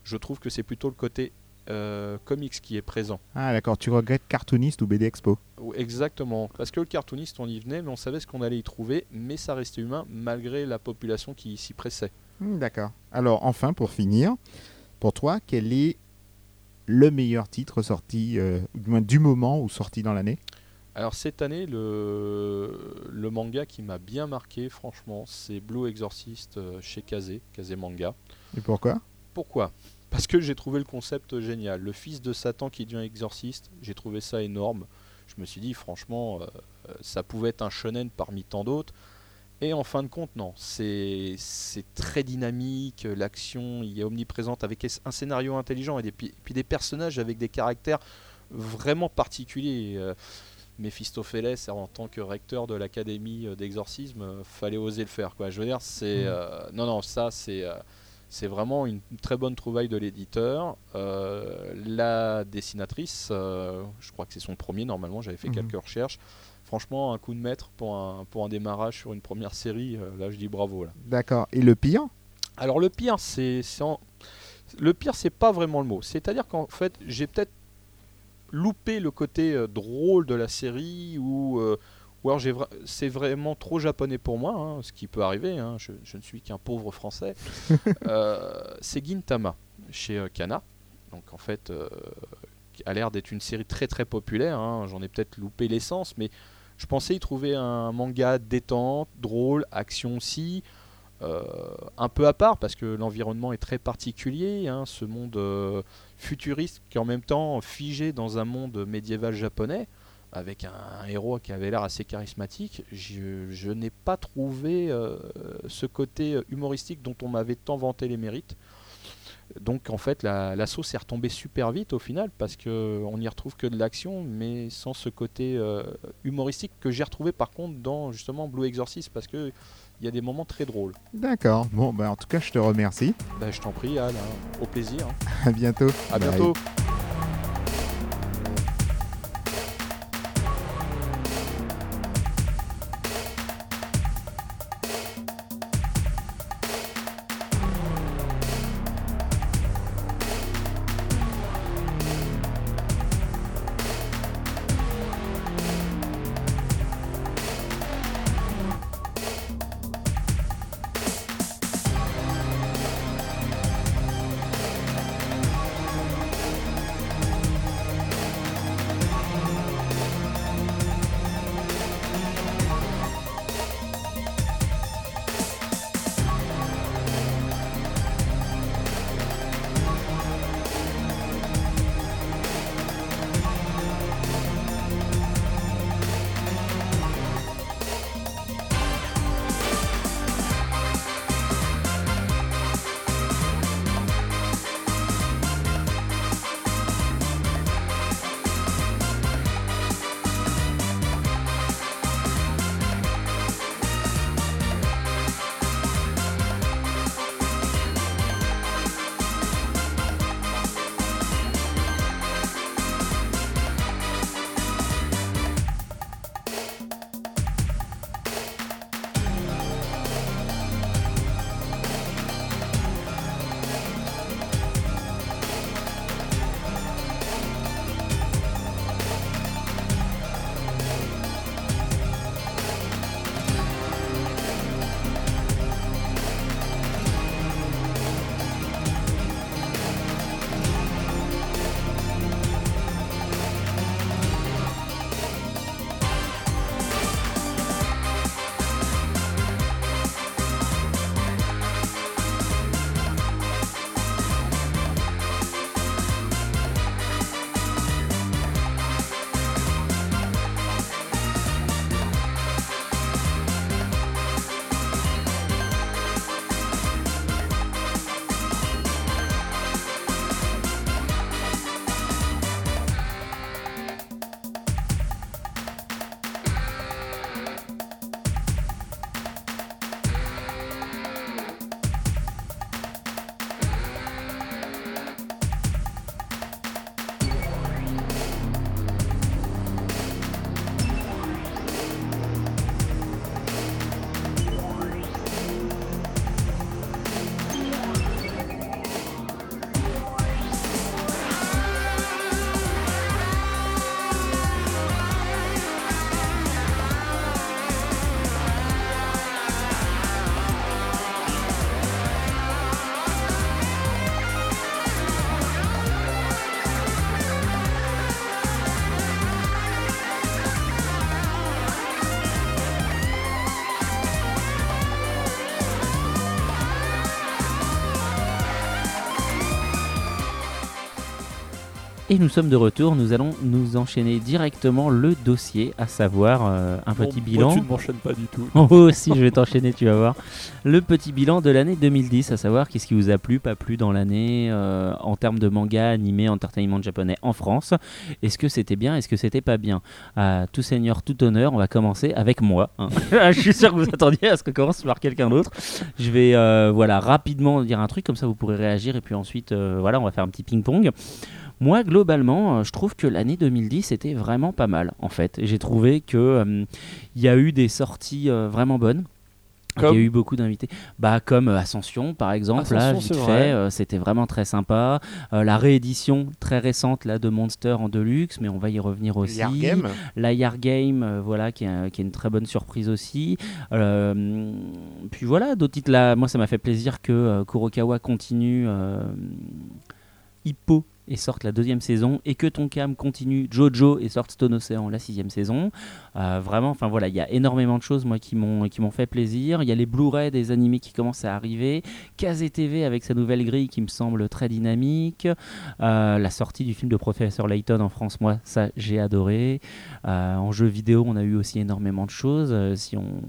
je trouve que c'est plutôt le côté euh, comics qui est présent. Ah d'accord, tu regrettes Cartoonist ou BD Expo? Exactement, parce que le cartooniste, on y venait, mais on savait ce qu'on allait y trouver, mais ça restait humain malgré la population qui s'y pressait. Hmm, D'accord. Alors enfin pour finir, pour toi, quel est le meilleur titre sorti, euh, du moins du moment ou sorti dans l'année? Alors cette année, le, le manga qui m'a bien marqué, franchement, c'est Blue Exorcist euh, chez Kaze, Kaze Manga. Et pourquoi? Pourquoi? Parce que j'ai trouvé le concept génial. Le fils de Satan qui devient exorciste, j'ai trouvé ça énorme. Je me suis dit, franchement, euh, ça pouvait être un shonen parmi tant d'autres. Et en fin de compte, non. C'est très dynamique, euh, l'action est omniprésente avec un scénario intelligent et des, puis des personnages avec des caractères vraiment particuliers. Euh, Méphistophélès, en tant que recteur de l'académie euh, d'exorcisme, euh, fallait oser le faire. Quoi. Je veux dire, c'est. Euh, non, non, ça, c'est. euh, c'est vraiment une très bonne trouvaille de l'éditeur. Euh, la dessinatrice, je crois que c'est son premier normalement, j'avais fait Mhm. quelques recherches. Franchement, un coup de maître pour un, pour un démarrage sur une première série, euh, là je dis bravo. D'accord. Et le pire? Alors le pire, c'est en- le pire, c'est pas vraiment le mot. C'est-à-dire qu'en fait, j'ai peut-être loupé le côté euh, drôle de la série ou euh, ou alors vra- c'est vraiment trop japonais pour moi, hein, ce qui peut arriver. hein, je, je ne suis qu'un pauvre français. <laughs> Euh, c'est Gintama chez Kana. Donc en fait, qui a l'air d'être une série très très populaire. hein, J'en ai peut-être loupé l'essence, mais je pensais y trouver un manga détente, drôle, action aussi. euh, un peu à part parce que l'environnement est très particulier, hein, ce monde euh, futuriste qui est en même temps figé dans un monde médiéval japonais avec un, héros qui avait l'air assez charismatique. Je, je n'ai pas trouvé euh, ce côté humoristique dont on m'avait tant vanté les mérites. Donc en fait la, la sauce est retombée super vite au final parce que on n'y retrouve que de l'action mais sans ce côté euh, humoristique que j'ai retrouvé par contre dans justement Blue Exorcist parce que il y a des moments très drôles. D'accord. Bon, bah, en tout cas, je te remercie. Bah, je t'en prie Al, hein. au plaisir. hein. À bientôt. À Bye. bientôt. Et nous sommes de retour, nous allons nous enchaîner directement le dossier, à savoir euh, un Bon, petit moi, bilan. tu ne m'enchaînes pas du tout. <laughs> Oh aussi, je vais t'enchaîner, tu vas voir. Le petit bilan de l'année 2010, à savoir qu'est-ce qui vous a plu, pas plu dans l'année euh, en termes de manga, animé, entertainment japonais en France. Est-ce que c'était bien, est-ce que c'était pas bien? À Tout seigneur, tout honneur, on va commencer avec moi. hein. <laughs> je suis sûr que vous attendiez à ce que commence par quelqu'un d'autre. Je vais euh, voilà rapidement dire un truc, comme ça vous pourrez réagir et puis ensuite voilà, on va faire un petit ping-pong. Moi, globalement, euh, je trouve que l'année 2010 était vraiment pas mal, en fait. J'ai trouvé que euh, il y a eu des sorties euh, vraiment bonnes. Il y a eu beaucoup d'invités. Bah, comme Ascension, par exemple. là, vite fait, vrai. euh, c'était vraiment très sympa. Euh, la réédition très récente là, de Monster en Deluxe, mais on va y revenir aussi. Yard Game. La Yard Game, euh, voilà, qui est, qui est une très bonne surprise aussi. Puis voilà, d'autres titres là. Moi, ça m'a fait plaisir que Kurokawa continue Hippo et sorte la deuxième saison et que Tonkam continue Jojo et sorte Stone Ocean la sixième saison. Euh, vraiment, enfin voilà, il y a énormément de choses moi qui m'ont qui m'ont fait plaisir. Il y a les Blu-ray des animés qui commencent à arriver. Kazé TV avec sa nouvelle grille qui me semble très dynamique. Euh, la sortie du film de Professeur Layton en France, moi ça j'ai adoré. Euh, en jeu vidéo, on a eu aussi énormément de choses. Si on,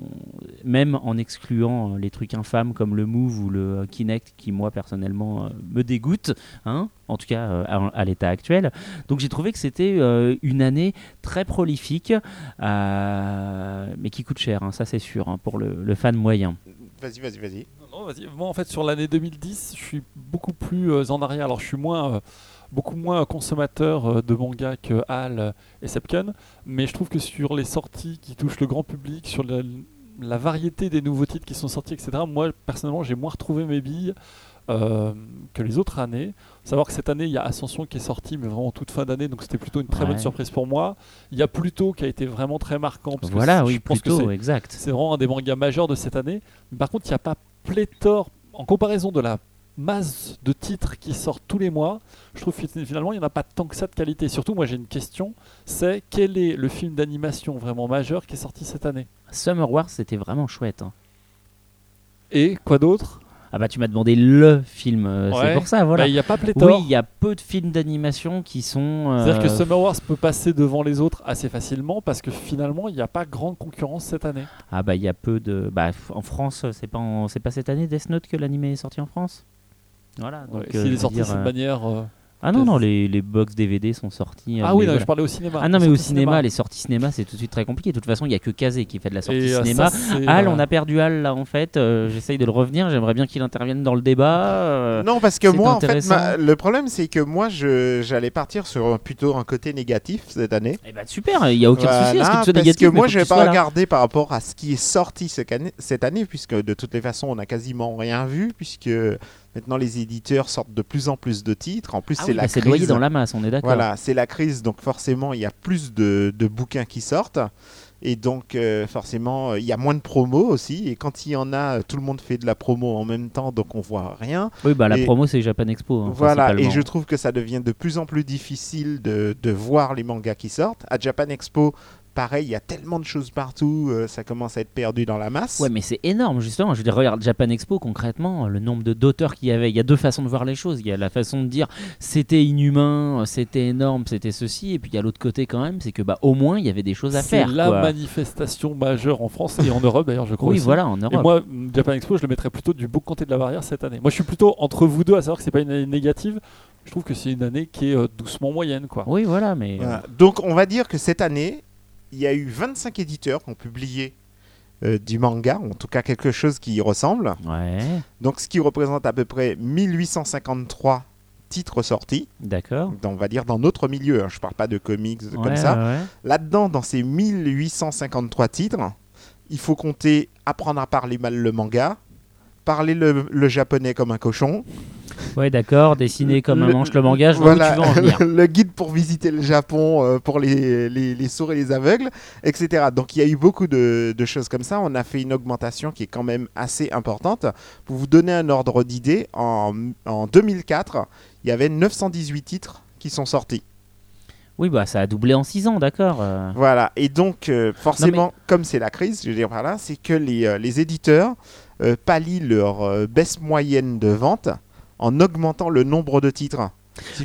même en excluant les trucs infâmes comme le Move ou le Kinect, qui moi personnellement me dégoûte, hein, en tout cas euh, à, à l'état actuel. Donc j'ai trouvé que c'était euh, une année très prolifique, euh, mais qui coûte cher, hein, ça c'est sûr, hein, pour le, le fan moyen. Vas-y, vas-y, vas-y. Non, vas-y. Moi, en fait, sur l'année 2010, je suis beaucoup plus euh, en arrière. Alors, je suis moins, euh, beaucoup moins consommateur euh, de manga que Hal et Sepken, mais je trouve que sur les sorties qui touchent le grand public, sur la, la variété des nouveaux titres qui sont sortis, etc., moi, personnellement, j'ai moins retrouvé mes billes euh, que les autres années. Savoir que cette année, il y a Ascension qui est sorti, mais vraiment en toute fin d'année, donc c'était plutôt une très Ouais. bonne surprise pour moi. Il y a Pluto qui a été vraiment très marquant. Parce que Voilà, c'est- oui, je pense que c'est- exact. c'est vraiment un des mangas majeurs de cette année. Mais par contre, il n'y a pas pléthore, en comparaison de la masse de titres qui sortent tous les mois, je trouve que finalement, il n'y en a pas tant que ça de qualité. Surtout, moi, j'ai une question, c'est quel est le film d'animation vraiment majeur qui est sorti cette année? Summer Wars, c'était vraiment chouette. hein. Et quoi d'autre? Ah bah tu m'as demandé le film, euh, c'est pour ça, voilà. Bah, Il n'y a pas pléthore. oui, il y a peu de films d'animation qui sont. euh, C'est-à-dire que Summer Wars peut passer devant les autres assez facilement parce que finalement, il n'y a pas grande concurrence cette année. Ah bah il y a peu de. Bah en France, c'est pas en- pas cette année Death Note que l'animé est sorti en France? Voilà. Donc, Ouais, euh, S'il est sorti de cette euh, manière. Euh, Ah non non, les, les box DVD sont sortis. euh, Ah oui, mais non, voilà. je parlais au cinéma. Ah non mais au cinéma, les sorties cinéma c'est tout de suite très compliqué. De toute façon, il y a que Kazé qui fait de la sortie Et, euh, cinéma. ça, Al, euh, on a perdu Al là en fait. Euh, J'essaye de le revenir. J'aimerais bien qu'il intervienne dans le débat. euh, Non, parce que moi, en fait, ma- le problème, c'est que moi, je- j'allais partir sur un- plutôt un côté négatif cette année. Eh bah super, il y a aucun souci à ce que Voilà, tu sois parce négatif. que moi, je vais pas regarder par rapport à ce qui est sorti cette année, cette année, puisque de toutes les façons, on a quasiment rien vu, puisque maintenant les éditeurs sortent de plus en plus de titres. En plus, Ah c'est oui, la bah, c'est crise. noyé dans la masse, on est d'accord. Voilà, c'est la crise, donc forcément, il y a plus de, de bouquins qui sortent. Et donc, euh, forcément, il y a moins de promos aussi. Et quand il y en a, tout le monde fait de la promo en même temps, donc on voit rien. Oui, bah la Et- promo c'est Japan Expo. hein, voilà, et je trouve que ça devient de plus en plus difficile de, de voir les mangas qui sortent. À Japan Expo, pareil, il y a tellement de choses partout, euh, ça commence à être perdu dans la masse. Ouais, mais c'est énorme, justement. Je veux dire, regarde Japan Expo, concrètement, le nombre de d'auteurs qu'il y avait. Il y a deux façons de voir les choses. Il y a la façon de dire c'était inhumain, c'était énorme, c'était ceci. Et puis il y a l'autre côté, quand même, c'est que bah, au moins, il y avait des choses à C'est faire. la quoi. manifestation majeure en France et en Europe d'ailleurs, je crois. Oui, aussi. voilà, en Et Europe. moi, mm, Japan Expo, je le mettrais plutôt du beau comté de la barrière cette année. Moi, je suis plutôt entre vous deux, à savoir que c'est pas une année négative. Je trouve que c'est une année qui est euh, doucement moyenne, quoi. Oui, voilà, mais. euh, Voilà. Donc, on va dire que cette année, il y a eu 25 éditeurs qui ont publié euh, du manga, en tout cas quelque chose qui y ressemble. Ouais, Donc, ce qui représente à peu près 1853 titres sortis. d'accord. On va dire dans notre milieu, hein, je parle pas de comics comme Ouais, ça. ouais, ouais. Là-dedans, dans ces 1853 titres, il faut compter apprendre à parler mal le manga, parler le, le japonais comme un cochon, Ouais, d'accord. Dessiner comme un manche le manga, je vois voilà, où tu veux en venir. <laughs> le guide pour visiter le Japon euh, pour les, les, les sourds et les aveugles, etc. Donc il y a eu beaucoup de, de choses comme ça. On a fait une augmentation qui est quand même assez importante. Pour vous donner un ordre d'idée, en, en 2004, il y avait 918 titres qui sont sortis. Oui, bah ça a doublé en 6 ans, d'accord. euh. Voilà, et donc euh, forcément, comme c'est la crise, je veux dire par là, c'est que les, les éditeurs pallient leur baisse moyenne de vente en augmentant le nombre de titres.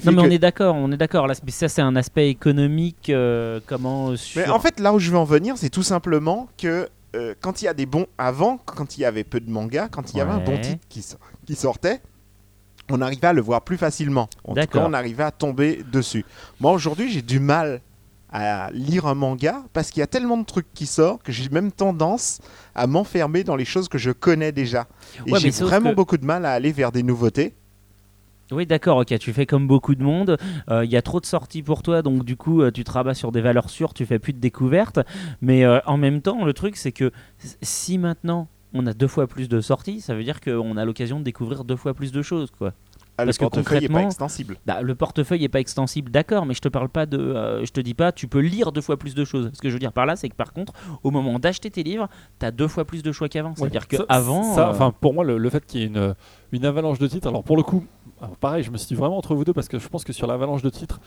Non mais que- on est d'accord, on est d'accord. Là, mais ça c'est un aspect économique. euh, comment sur... Mais en fait, là où je veux en venir, c'est tout simplement que euh, quand il y a des bons. Avant, quand il y avait peu de mangas, quand il y avait un bon titre qui, sor- qui sortait, on arrivait à le voir plus facilement. En tout cas, on arrivait à tomber dessus. Moi, aujourd'hui, j'ai du mal à lire un manga parce qu'il y a tellement de trucs qui sortent que j'ai même tendance à m'enfermer dans les choses que je connais déjà. Et Ouais, j'ai vraiment que- beaucoup de mal à aller vers des nouveautés. Oui, d'accord, ok, tu fais comme beaucoup de monde. Euh, Il y a trop de sorties pour toi, donc du coup, euh, tu te rabats sur des valeurs sûres, tu fais plus de découvertes. Mais euh, en même temps, le truc, c'est que si maintenant on a deux fois plus de sorties, ça veut dire qu'on a l'occasion de découvrir deux fois plus de choses, quoi. Ah, le Parce que portefeuille n'est pas extensible. Bah, le portefeuille est pas extensible, d'accord, mais je te parle pas de, euh, je te dis pas, tu peux lire deux fois plus de choses. Ce que je veux dire par là, c'est que par contre, au moment d'acheter tes livres, tu as deux fois plus de choix qu'avant. C'est-à-dire que Ça- avant, ça, euh, enfin, pour moi, le, le fait qu'il y ait une, une avalanche de titres, alors pour le coup, alors pareil, je me suis dit vraiment entre vous deux parce que je pense que sur l'avalanche de titres,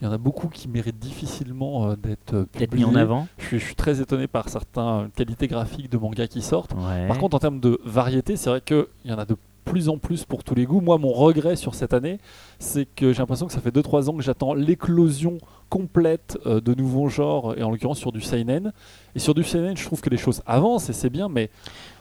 il y en a beaucoup qui méritent difficilement euh, d'être euh, d'être mis en avant. Je suis, je suis très étonné par certaines qualités graphiques de mangas qui sortent. Ouais. Par contre, en termes de variété, c'est vrai qu'il y en a de plus en plus pour tous les goûts. Moi, mon regret sur cette année, c'est que j'ai l'impression que ça fait 2-3 ans que j'attends l'éclosion complète euh, de nouveaux genres, et en l'occurrence sur du seinen. Et sur du seinen, je trouve que les choses avancent, et c'est bien, mais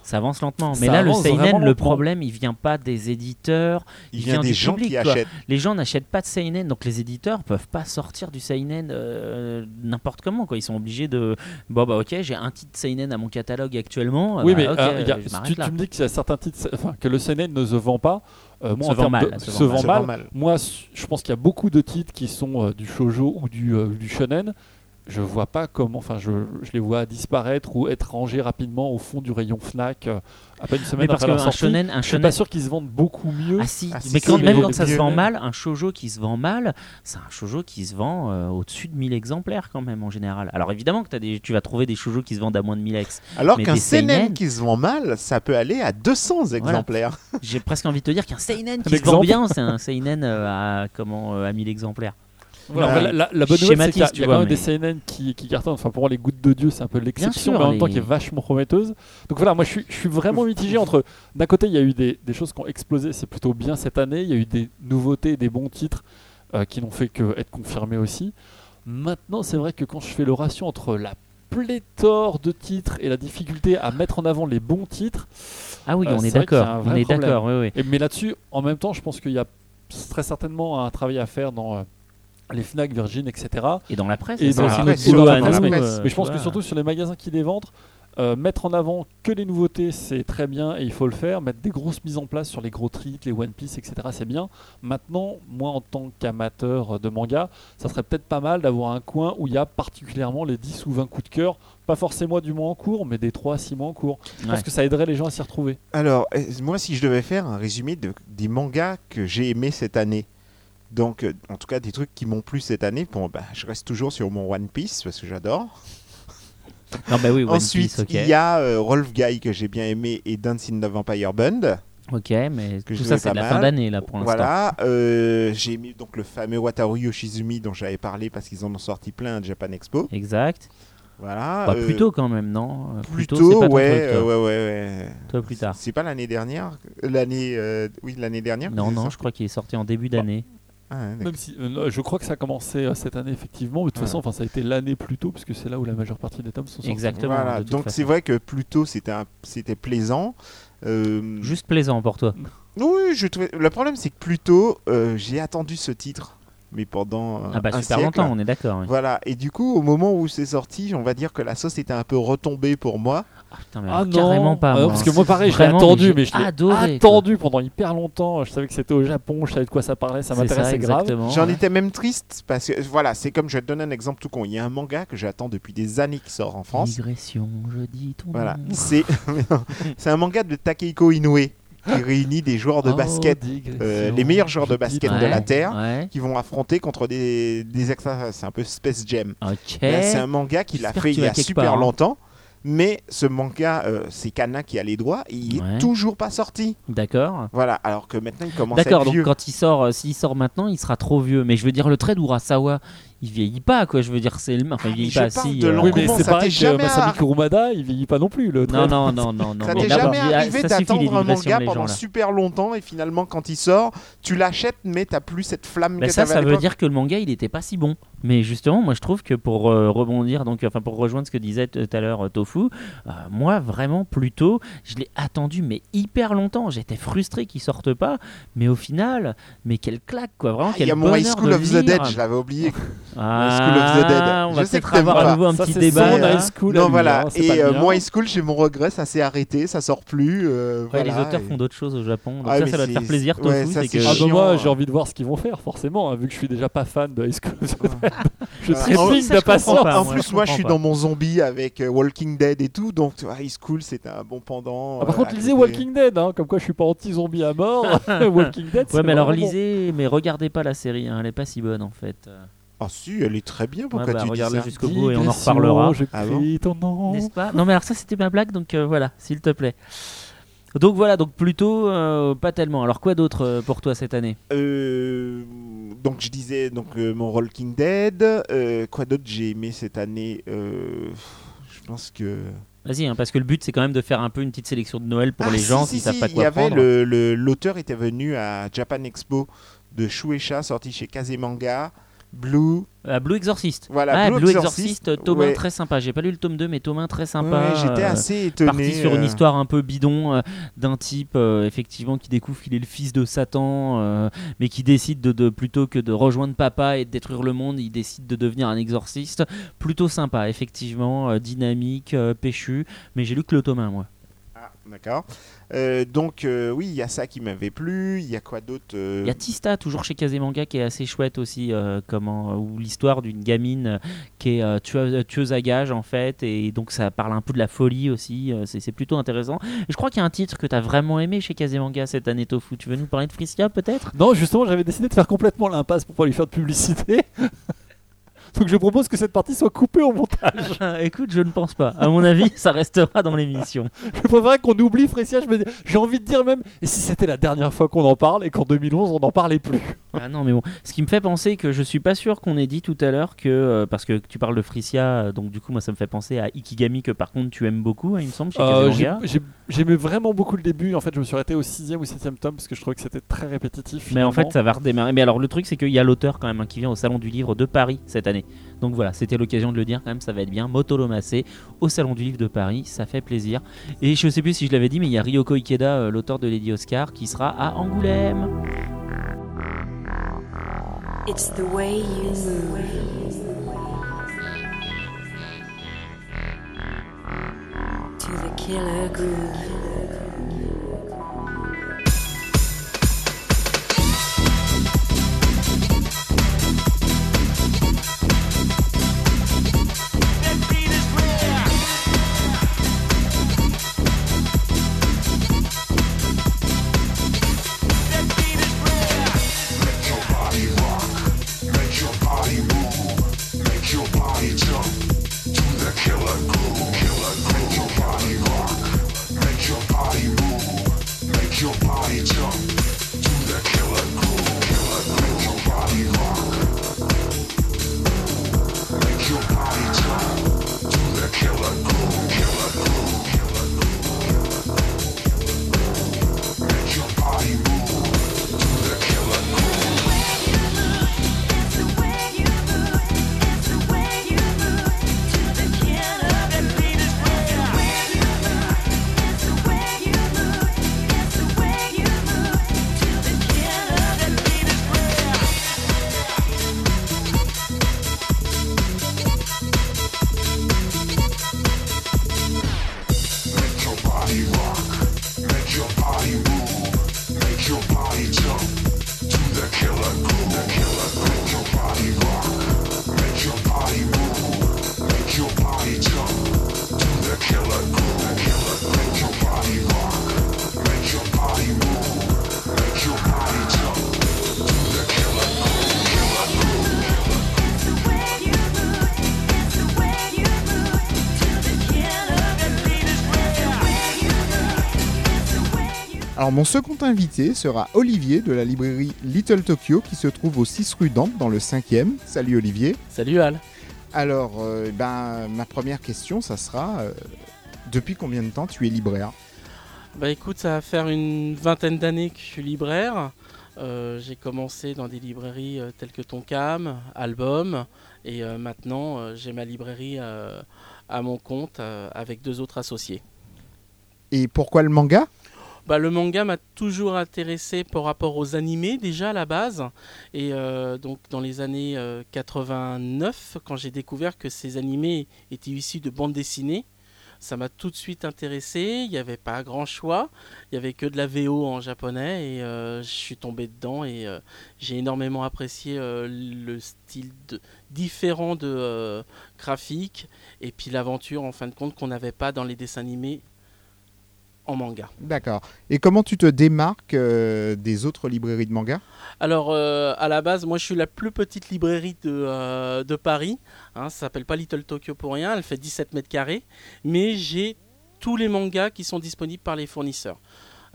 ça avance lentement. Mais Ça là, le seinen, le problème, il vient pas des éditeurs. Il Il vient vient des du gens public, qui quoi. achètent. Les gens n'achètent pas de seinen, donc les éditeurs peuvent pas sortir du seinen euh, n'importe comment. Quoi. Ils sont obligés de. Bon bah ok, j'ai un titre seinen à mon catalogue actuellement. oui, bah, mais ok, euh, il y a- je m'arrête tu, là. tu me dis qu'il y a certains titres, enfin, que le seinen ne se vend pas. Euh, moi, Se en vend mal, de- se se vend vend Ça mal. vend mal. Moi, je pense qu'il y a beaucoup de titres qui sont euh, du shojo ou du, euh, du shonen. Je vois pas comment, enfin, je, je les vois disparaître ou être rangés rapidement au fond du rayon Fnac euh, à peine une semaine Mais parce après leur sortie. shonen, un Je suis pas shonen. sûr qu'ils se vendent beaucoup mieux. Ah si, Ah, si, mais quand, même quand ça se vend mal, un shoujo qui se vend mal, c'est un shoujo qui se vend euh, au-dessus de 1000 exemplaires quand même en général. Alors évidemment que as des, tu vas trouver des shoujo qui se vendent à moins de 1000 ex. Alors qu'un seinen seinen- qui se vend mal, ça peut aller à 200 exemplaires. J'ai presque envie de te dire qu'un seinen qui Un se vend bien, c'est un seinen euh, à comment euh, à 1000 exemplaires. Voilà, la, la- la bonne nouvelle, c'est qu'il y a, y a quand même des seinen qui, qui cartonnent. Enfin, pour moi, les gouttes de Dieu, c'est un peu l'exception, mais en même temps qui est vachement prometteuse. Donc voilà, moi, je suis, je suis vraiment mitigé entre. D'un côté, il y a eu des, des choses qui ont explosé, c'est plutôt bien cette année. Il y a eu des nouveautés, des bons titres euh, qui n'ont fait que être confirmés aussi. Maintenant, c'est vrai que quand je fais le ratio entre la pléthore de titres et la difficulté à mettre en avant les bons titres, Ah oui, Euh, on est d'accord. On est d'accord, oui, oui. et, mais là-dessus, en même temps, je pense qu'il y a très certainement un travail à faire dans euh, les Fnac, Virgin, etc. Et dans la presse, Et c'est dans la presse, dans la presse. euh, Mais je pense que surtout sur les magasins qui les vendent, euh, mettre en avant que les nouveautés, c'est très bien et il faut le faire. Mettre des grosses mises en place sur les gros titres, les One Piece, etc., c'est bien. Maintenant, moi, en tant qu'amateur de manga, ça serait peut-être pas mal d'avoir un coin où il y a particulièrement les 10 ou 20 coups de cœur. Pas forcément du mois en cours, mais des 3 à 6 mois en cours. Je pense Ouais. que ça aiderait les gens à s'y retrouver. Alors, euh, moi, si je devais faire un résumé de- des mangas que j'ai aimés cette année, donc, euh, en tout cas, des trucs qui m'ont plu cette année, bon, bah, je reste toujours sur mon One Piece parce que j'adore. Non, bah oui, One Ensuite, Piece, il y a euh, Rolf Guy que j'ai bien aimé et Dance in the Vampire Band. Ok, mais que tout ça, c'est de la mal. fin d'année, là, pour l'instant. Voilà, euh, j'ai aimé donc le fameux Wataru Yoshizumi dont j'avais parlé parce qu'ils en ont sorti plein à Japan Expo. Exact. Voilà. Bah, euh, plus tôt quand même, non Plus c'est tôt, pas ton ouais, truc, ouais, ouais, ouais. Toi, plus tard. C'est pas l'année dernière L'année, oui, l'année dernière. Non, non, je crois qu'il est sorti en début Bah, d'année. Ah. Même si, euh, je crois que ça a commencé euh, cette année, effectivement. Mais de toute façon, enfin, ça a été l'année plus tôt, puisque c'est là où la majeure partie des tomes sont sortis. Exactement. Voilà, donc c'est vrai que plus tôt c'était un- c'était plaisant. Euh, Juste plaisant pour toi. Oui, je trouvais. Le problème c'est que plus tôt euh, j'ai attendu ce titre, mais pendant euh, Ah bah un super siècle. longtemps, on est d'accord. oui. Voilà, et du coup, au moment où c'est sorti, on va dire que la sauce était un peu retombée pour moi. Ah, putain, mais Ah non, carrément pas. Moi. parce que moi pareil, je l'ai attendu, mais je l'ai adoré, attendu pendant hyper longtemps. Je savais que c'était au Japon, je savais de quoi ça parlait, ça m'intéressait grave. exactement, J'en ouais. étais même triste parce que voilà, c'est comme je vais te donner un exemple tout con. Il y a un manga que j'attends depuis des années qui sort en France. Digression, je dis ton Voilà, c'est <laughs> c'est un manga de Takehiko Inoue qui réunit des joueurs de Oh, basket, euh, les meilleurs joueurs de basket de la Terre. Ouais. qui vont affronter contre des, des. C'est un peu Space Jam. C'est un manga qu'il a fait il y a super part, hein. longtemps. Mais ce manga, euh, c'est Kana qui a les droits, et il Ouais. est toujours pas sorti. D'accord. Voilà, alors que maintenant il commence à D'accord, être donc vieux. quand il sort, euh, s'il sort maintenant, il sera trop vieux. Mais je veux dire, le trait d'Urasawa, il vieillit pas, quoi. Je veux dire, c'est le. Enfin, il vieillit pas si. euh. Oui, mais c'est ça pareil que Masami Kurumada, il vieillit pas non plus. Le Non, non, non, non, non. Ça t'est jamais il y a- arrivé d'attendre un manga pendant gens, super longtemps et finalement quand il sort, tu l'achètes mais t'as plus cette flamme Mais que ça, ça veut dire que le manga, il était pas si bon. Mais justement, moi, je trouve que pour euh, rebondir, donc, enfin, pour rejoindre ce que disait tout à l'heure euh, Tofu, euh, moi, vraiment, plutôt, je l'ai attendu, mais hyper longtemps. J'étais frustré qu'il sorte pas. Mais au final, mais quelle claque, quoi. Vraiment, Ah, Il quel y a mon High School de of the. Dead, je l'avais oublié. <laughs> Ah, School of the Dead. On va Je sais que avoir pas. à nouveau un Ça, petit débat. son school non voilà, hein, et euh, mon High School, j'ai mon regret, ça s'est arrêté, ça sort plus. euh, les auteurs et- font d'autres choses au Japon. Donc Ouais, ça, ça doit te faire plaisir, Tofu. ouais, c'est que... Ah bah moi hein. j'ai envie de voir ce qu'ils vont faire forcément hein, vu que je suis déjà pas fan de High School of the Dead. <laughs> je je comprends d'impatience. pas. en moi, plus, moi, je suis dans mon zombie avec euh, Walking Dead et tout, donc High School, c'est un bon pendant. Ah, par contre lisez. Walking Dead comme quoi je suis pas anti-zombie à mort. <laughs> Walking Dead c'est Ouais, mais alors lisez, mais regardez pas la série, elle est pas si bonne en fait. Ah si, elle est très bien, pourquoi Ouais, bah, tu dis ça jusqu'au bout et on en reparlera. J'ai Ah pris ton nom. N'est-ce pas? Non, mais alors ça c'était ma blague, donc euh, voilà, s'il te plaît. Donc voilà, donc plutôt euh, pas tellement. Alors quoi d'autre euh, pour toi cette année? Euh, donc je disais donc euh, mon Walking Dead. euh, quoi d'autre j'ai aimé cette année? Euh, Je pense que Vas-y, hein, parce que le but c'est quand même de faire un peu une petite sélection de Noël pour Ah, les si, gens si, qui savent si, pas y quoi avait prendre. le- le- l'auteur était venu à Japan Expo de Shueisha sorti chez Kazemanga. Blue. Ah, Blue Exorcist. Voilà, ah, Blue Blue, Exorcist, 1 ouais. très sympa. J'ai pas lu le tome 2, mais tome 1 très sympa. Ouais, J'étais euh, assez étonné. parti sur une euh, histoire un peu bidon euh, d'un type euh, effectivement qui découvre qu'il est le fils de Satan euh, mais qui décide de, de- plutôt que de rejoindre papa et de détruire le monde il décide de devenir un exorciste plutôt sympa effectivement euh, dynamique euh, péchu mais j'ai lu que le tome 1 moi d'accord. Euh, donc euh, oui, il y a ça qui m'avait plu. Il y a quoi d'autre euh, il y a Tista toujours chez Kazemanga qui est assez chouette aussi euh, comment où l'histoire d'une gamine qui est euh, tueuse, tueuse à gages en fait et donc ça parle un peu de la folie aussi c'est c'est plutôt intéressant et je crois qu'il y a un titre que tu as vraiment aimé chez Kazemanga cette année Tofu tu veux nous parler de Frisia peut-être? Non, justement, j'avais décidé de faire complètement l'impasse pour pas lui faire de publicité. <laughs> Donc je propose que cette partie soit coupée au montage. <laughs> Ah, Écoute, je ne pense pas. À mon avis, ça restera dans l'émission. Je préférerais qu'on oublie dis- J'ai envie de dire même, et si c'était la dernière fois qu'on en parle et qu'en 2011 on n'en parlait plus Ah non, mais bon. Ce qui me fait penser que je suis pas sûr qu'on ait dit tout à l'heure que. euh, parce que tu parles de Frisia, euh, donc du coup, moi, ça me fait penser à Ikigami, que par contre, tu aimes beaucoup, hein, il me semble, chez Euh, J'aimais vraiment beaucoup le début. En fait, je me suis arrêté au sixième ou septième tome parce que je trouvais que c'était très répétitif. Mais en fait, ça va redémarrer. Mais alors, le truc, c'est qu'il y a l'auteur quand même hein, qui vient au Salon du Livre de Paris cette année. Donc voilà, c'était l'occasion de le dire quand même, ça va être bien. Motolo Massé au Salon du Livre de Paris, ça fait plaisir. Et je sais plus si je l'avais dit, mais il y a Ryoko Ikeda, euh, l'auteur de Lady Oscar, qui sera à Angoulême. Alors mon second invité sera Olivier de la librairie Little Tokyo qui se trouve au 6 rue Dante dans le 5e. Salut Olivier. Salut Al. Alors euh, ben, ma première question ça sera euh, depuis combien de temps tu es libraire? Bah écoute, ça va faire une vingtaine d'années que je suis libraire. Euh, j'ai commencé dans des librairies telles que Tonkam, Album, et maintenant j'ai ma librairie à mon compte avec deux autres associés. Et pourquoi le manga? Bah, le manga m'a toujours intéressé par rapport aux animés déjà à la base. Et euh, donc dans les années euh, 89, quand j'ai découvert que ces animés étaient issus de bandes dessinées, ça m'a tout de suite intéressé. Il n'y avait pas grand choix. Il n'y avait que de la VO en japonais et euh, je suis tombé dedans et euh, j'ai énormément apprécié euh, le style différent de euh, graphique et puis l'aventure en fin de compte qu'on n'avait pas dans les dessins animés en manga. D'accord. Et comment tu te démarques euh, des autres librairies de manga? Alors, euh, à la base, moi, je suis la plus petite librairie de, euh, de Paris. Hein, ça s'appelle pas Little Tokyo pour rien. Elle fait 17 mètres carrés. Mais j'ai tous les mangas qui sont disponibles par les fournisseurs.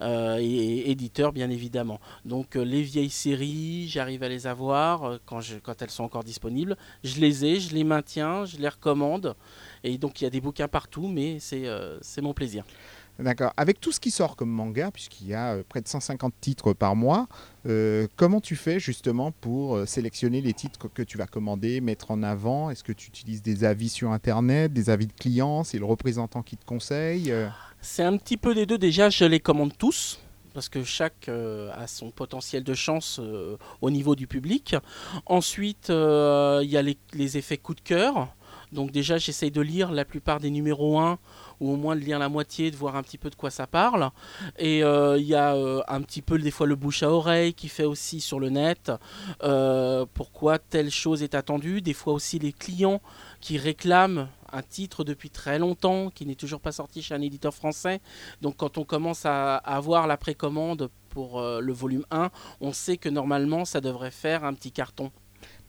Euh, et, et éditeurs, bien évidemment. Donc, euh, les vieilles séries, j'arrive à les avoir euh, quand, je, quand elles sont encore disponibles. Je les ai, je les maintiens, je les recommande. Et donc, il y a des bouquins partout, mais c'est c'est mon plaisir. D'accord. Avec tout ce qui sort comme manga, puisqu'il y a euh, près de 150 titres par mois, euh, comment tu fais justement pour euh, sélectionner les titres que tu vas commander, mettre en avant? Est-ce que tu utilises des avis sur Internet, des avis de clients? C'est le représentant qui te conseille C'est un petit peu des deux. Déjà, je les commande tous. Parce que chaque a son potentiel de chance au niveau du public. Ensuite, il y a les, les effets coup de cœur. Donc déjà, j'essaye de lire la plupart des numéros 1, ou au moins de lire la moitié, de voir un petit peu de quoi ça parle. Et euh, il y a euh, un petit peu des fois le bouche à oreille qui fait aussi sur le net euh, pourquoi telle chose est attendue. Des fois aussi les clients qui réclament un titre depuis très longtemps, qui n'est toujours pas sorti chez un éditeur français. Donc quand on commence à avoir la précommande pour le volume 1, on sait que normalement ça devrait faire un petit carton.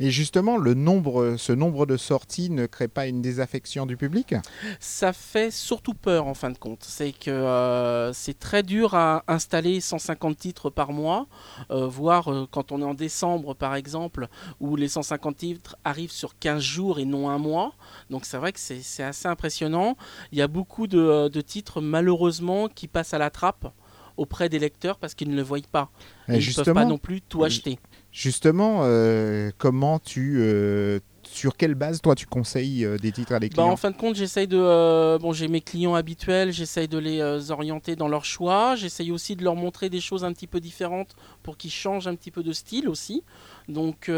Et justement, le nombre, ce nombre de sorties ne crée pas une désaffection du public? Ça fait surtout peur en fin de compte. C'est que euh, c'est très dur à installer 150 titres par mois, euh, voire euh, quand on est en décembre par exemple, où les 150 titres arrivent sur 15 jours et non un mois. Donc c'est vrai que c'est assez impressionnant. Il y a beaucoup de, de titres malheureusement qui passent à la trappe auprès des lecteurs parce qu'ils ne le voient pas. Et Et ils ne peuvent pas non plus tout acheter. Justement, euh, comment tu, euh, sur quelle base toi tu conseilles euh, des titres à des Bah, clients en fin de compte, j'essaye de. euh, bon, j'ai mes clients habituels, j'essaye de les euh, orienter dans leur choix. J'essaye aussi de leur montrer des choses un petit peu différentes pour qu'ils changent un petit peu de style aussi. Donc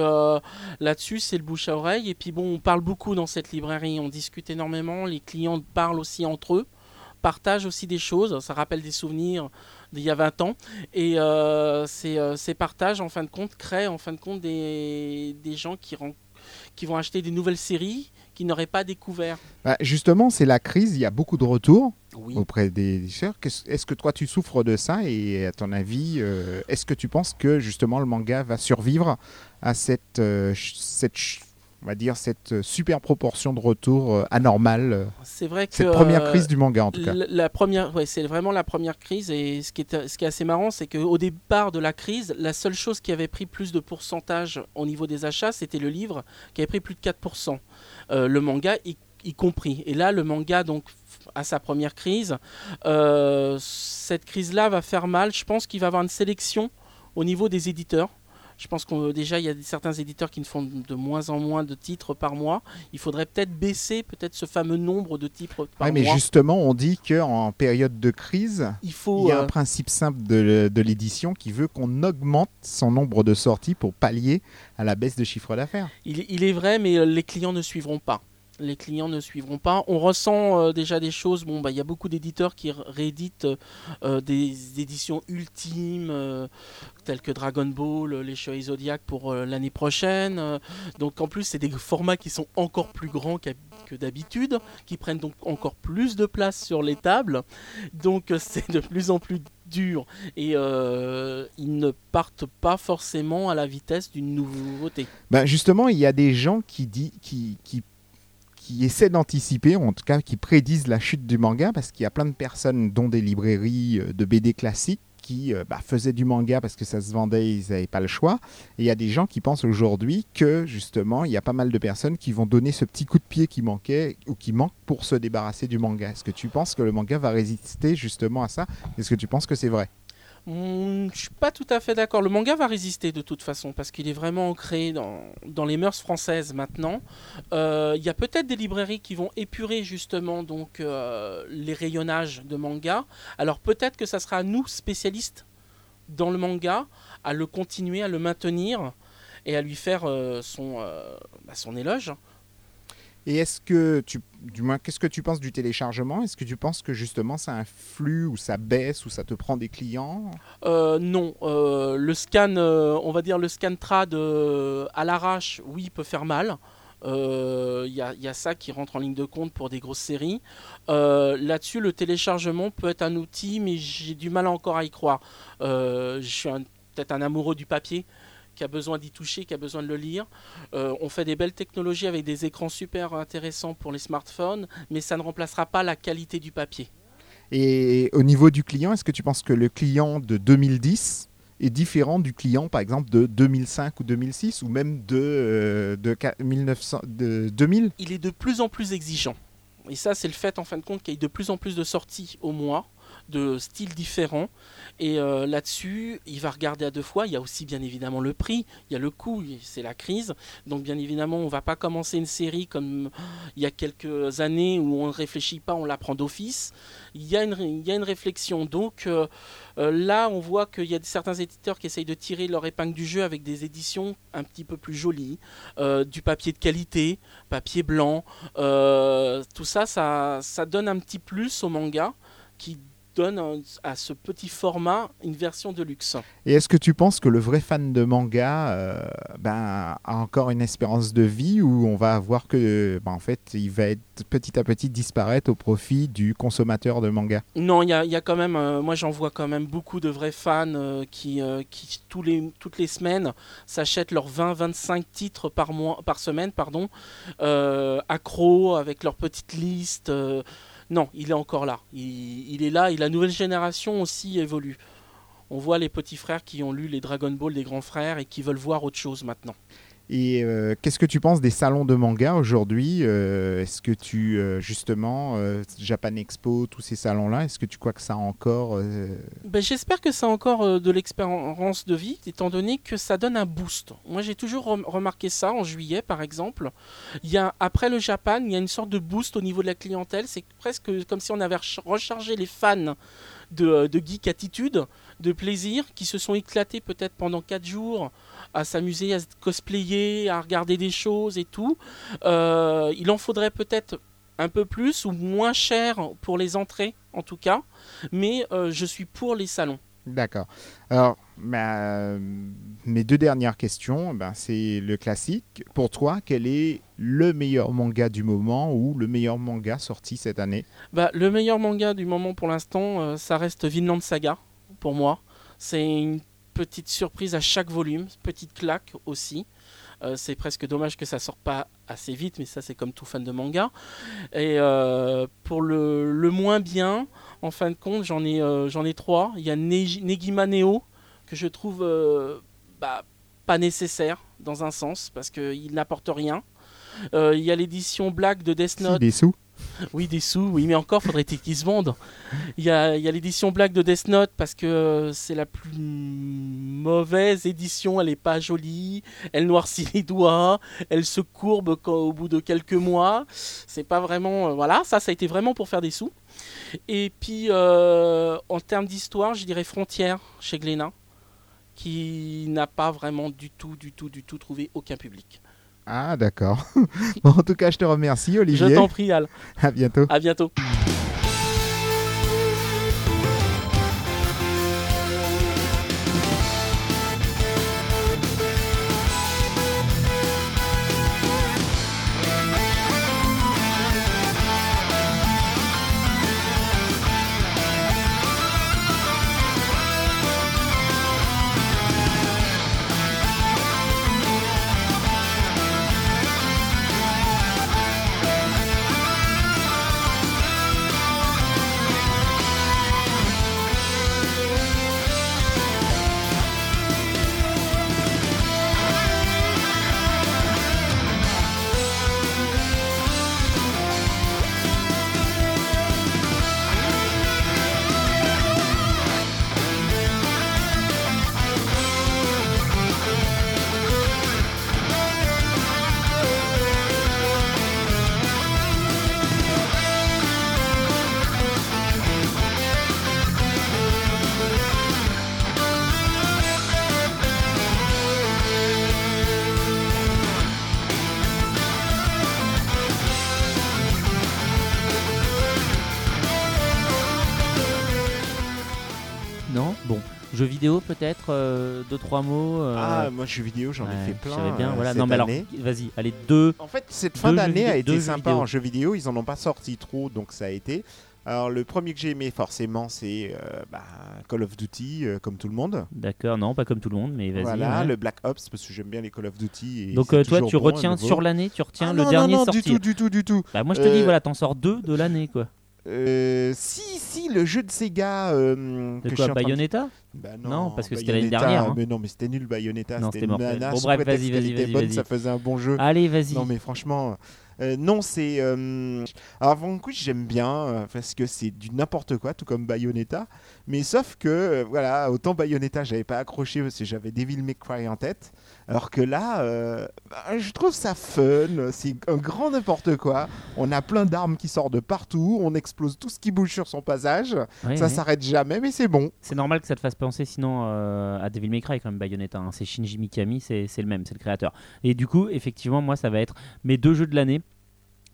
là-dessus, c'est le bouche à oreille. Et puis bon, on parle beaucoup dans cette librairie, on discute énormément. Les clients parlent aussi entre eux, partagent aussi des choses. Ça rappelle des souvenirs d'il y a 20 ans. Et euh, ces, euh, ces partages, en fin de compte, créent en fin de compte des, des gens qui, qui vont acheter des nouvelles séries qu'ils n'auraient pas découvert. Bah, Justement, c'est la crise, il y a beaucoup de retours Oui. auprès des éditeurs. Est-ce que toi tu souffres de ça? Et à ton avis, euh, est-ce que tu penses que justement le manga va survivre à cette, euh, cette on va dire cette euh, super proportion de retour euh, anormale, euh, C'est vrai que cette première euh, crise du manga en tout cas la, première, ouais, c'est vraiment la première crise. Et ce qui est, ce qui est assez marrant, c'est qu'au départ de la crise, la seule chose qui avait pris plus de pourcentage au niveau des achats, c'était le livre, qui avait pris plus de 4%. Euh, le manga y, y compris. Et là, le manga donc a sa première crise. Euh, cette crise-là va faire mal. Je pense qu'il va y avoir une sélection au niveau des éditeurs. Je pense qu'on déjà il y a certains éditeurs qui ne font de moins en moins de titres par mois. Il faudrait peut-être baisser peut-être ce fameux nombre de titres par Ouais, mais mois. justement, on dit qu'en période de crise, Il y a un euh, principe simple de, de l'édition qui veut qu'on augmente son nombre de sorties pour pallier à la baisse de chiffre d'affaires. Il, il est vrai, mais les clients ne suivront pas. Les clients ne suivront pas. On ressent euh, déjà des choses. Bon, bah, il y a beaucoup d'éditeurs qui rééditent euh, euh, des éditions ultimes, telles que Dragon Ball, les Chevaliers Zodiac pour l'année prochaine. Donc, en plus, c'est des formats qui sont encore plus grands que d'habitude, qui prennent donc encore plus de place sur les tables. Donc, <laughs> c'est de plus en plus dur. Et ils ne partent pas forcément à la vitesse d'une nouveauté. Ben justement, il y a des gens qui, dit, qui, qui, qui essaient d'anticiper, ou en tout cas qui prédisent la chute du manga, parce qu'il y a plein de personnes, dont des librairies euh, de BD classiques, qui euh, bah, faisaient du manga parce que ça se vendait, ils n'avaient pas le choix. Et il y a des gens qui pensent aujourd'hui que justement, il y a pas mal de personnes qui vont donner ce petit coup de pied qui manquait ou qui manque pour se débarrasser du manga. Est-ce que tu penses que le manga va résister justement à ça? Est-ce que tu penses que c'est vrai? Je suis pas tout à fait d'accord. Le manga va résister de toute façon parce qu'il est vraiment ancré dans, les mœurs françaises maintenant. Euh, Il y a peut-être des librairies qui vont épurer justement euh, les rayonnages de manga. Alors peut-être que ça sera à nous spécialistes dans le manga à le continuer, à le maintenir et à lui faire euh, bah, son éloge. Et est-ce que tu, du moins, qu'est-ce que tu penses du téléchargement? Est-ce que tu penses que justement ça influe ou ça baisse ou ça te prend des clients? Euh, non, euh, le scan, euh, on va dire le scan trad à l'arrache, oui, peut faire mal. Il y, a, ça qui rentre en ligne de compte pour des grosses séries. Là-dessus, le téléchargement peut être un outil, mais j'ai du mal encore à y croire. Je suis peut-être un amoureux du papier qui a besoin d'y toucher, qui a besoin de le lire. Euh, on fait des belles technologies avec des écrans super intéressants pour les smartphones, mais ça ne remplacera pas la qualité du papier. Et au niveau du client, est-ce que tu penses que le client de 2010 est différent du client, par exemple, de 2005 ou 2006 ou même de, euh, de, qua- 1900, de 2000 il est de plus en plus exigeant. Et ça, c'est le fait, en fin de compte, qu'il y ait de plus en plus de sorties au mois, de styles différents. Et euh, là-dessus, il va regarder à deux fois. Il y a aussi, bien évidemment, le prix, il y a le coût, c'est la crise. Donc, bien évidemment, on va pas commencer une série comme il y a quelques années où on ne réfléchit pas, on la prend d'office. Il y, a une, il y a une réflexion. Donc, euh, euh, là, on voit qu'il y a certains éditeurs qui essayent de tirer leur épingle du jeu avec des éditions un petit peu plus jolies, du papier de qualité, papier blanc. Tout ça, ça, ça donne un petit plus au manga qui donne à ce petit format une version de luxe. Et est-ce que tu penses que le vrai fan de manga euh, ben, a encore une espérance de vie ou on va voir que ben, en fait il va être petit à petit disparaître au profit du consommateur de manga? Non, il y a, il y a quand même, euh, moi j'en vois quand même beaucoup de vrais fans euh, qui, qui tous les, toutes les semaines s'achètent leurs 20-25 titres par, mois, par semaine, pardon, accro avec leur petite liste. Non, il est encore là. Il, il est là et la nouvelle génération aussi évolue. On voit les petits frères qui ont lu les Dragon Ball des grands frères et qui veulent voir autre chose maintenant. Et euh, qu'est-ce que tu penses des salons de manga aujourd'hui Euh, Est-ce que tu, euh, justement, Japan Expo, tous ces salons-là, est-ce que tu crois que ça a encore... Ben, J'espère que ça a encore de l'expérience de vie, étant donné que ça donne un boost. Moi, j'ai toujours rem- remarqué ça en juillet, par exemple. Il y a, après le Japan, il y a une sorte de boost au niveau de la clientèle. C'est presque comme si on avait recha- rechargé les fans de, de Geek Attitude, de plaisir, qui se sont éclatés peut-être pendant 4 jours à s'amuser, à se cosplayer, à regarder des choses et tout. Euh, il en faudrait peut-être un peu plus ou moins cher pour les entrées, en tout cas mais euh, je suis pour les salons. D'accord. Alors, mes deux dernières questions, ben, c'est le classique. Pour toi, quel est le meilleur manga du moment ou le meilleur manga sorti cette année? Bah, le meilleur manga du moment pour l'instant, euh, ça reste Vinland Saga, pour moi. C'est une petite surprise à chaque volume, petite claque aussi. Euh, c'est presque dommage que ça sorte pas assez vite, mais ça c'est comme tout fan de manga. Et euh, pour le, le moins bien, en fin de compte, j'en ai, euh, j'en ai trois. Il y a Neji- Negima Neo, que je trouve bah, pas nécessaire dans un sens, parce qu'il n'apporte rien. Il y a l'édition Black de Death Note. des sous Oui, des sous, oui, mais encore faudrait-il qu'ils se vendent. Il y a, l'édition Black de Death Note parce que euh, c'est la plus mauvaise édition. Elle est pas jolie, elle noircit les doigts, elle se courbe au bout de quelques mois. C'est pas vraiment. euh, voilà, ça, ça a été vraiment pour faire des sous. Et puis, euh, en termes d'histoire, je dirais Frontière chez Glénat, qui n'a pas vraiment du tout, du tout, du tout trouvé aucun public. Ah, d'accord. <laughs> Bon, en tout cas, je te remercie, Je Olivier. t'en prie, Al. À bientôt. À bientôt. Jeux vidéo peut-être euh, Deux, trois mots euh, Ah, moi, jeux vidéo, j'en ouais, ai fait plein. bien, euh, voilà. cette Non, mais alors, vas-y, allez, deux. En fait, cette fin d'année a été sympa vidéo. en jeux vidéo. Ils en ont pas sorti trop, donc ça a été. Alors, le premier que j'ai aimé, forcément, c'est euh, bah, Call of Duty, euh, comme tout le monde. D'accord, non, pas comme tout le monde, mais vas-y. Voilà, ouais. le Black Ops, parce que j'aime bien les Call of Duty. et Donc euh, toi, tu bon retiens sur l'année, tu retiens Ah le non, dernier non, non, sorti. du tout, du tout, du tout. Bah, moi, je te dis, voilà, t'en sors deux de l'année, quoi. Euh, si, si, le jeu de Sega. euh, De que quoi, de- Bayonetta Bah Non, parce que c'était l'année dernière, hein. Mais non, mais c'était nul Bayonetta. C'était mortel. nana, Bon, bref, vas-y, vas-y, vas-y. ça faisait un bon jeu. Allez, vas-y. Non mais franchement, euh, non c'est... Euh, alors coup j'aime bien parce que c'est du n'importe quoi, tout comme Bayonetta. Mais sauf que, voilà, autant Bayonetta j'avais pas accroché parce que j'avais Devil May Cry en tête. Alors que là, euh, bah, je trouve ça fun, c'est un grand n'importe quoi. On a plein d'armes qui sortent de partout, on explose tout ce qui bouge sur son passage. Ça s'arrête jamais mais c'est bon. C'est normal que ça te fasse penser sinon euh, à Devil May Cry quand même Bayonetta. hein. C'est Shinji Mikami, c'est le même, c'est le créateur. Et du coup, effectivement, moi, ça va être mes deux jeux de l'année.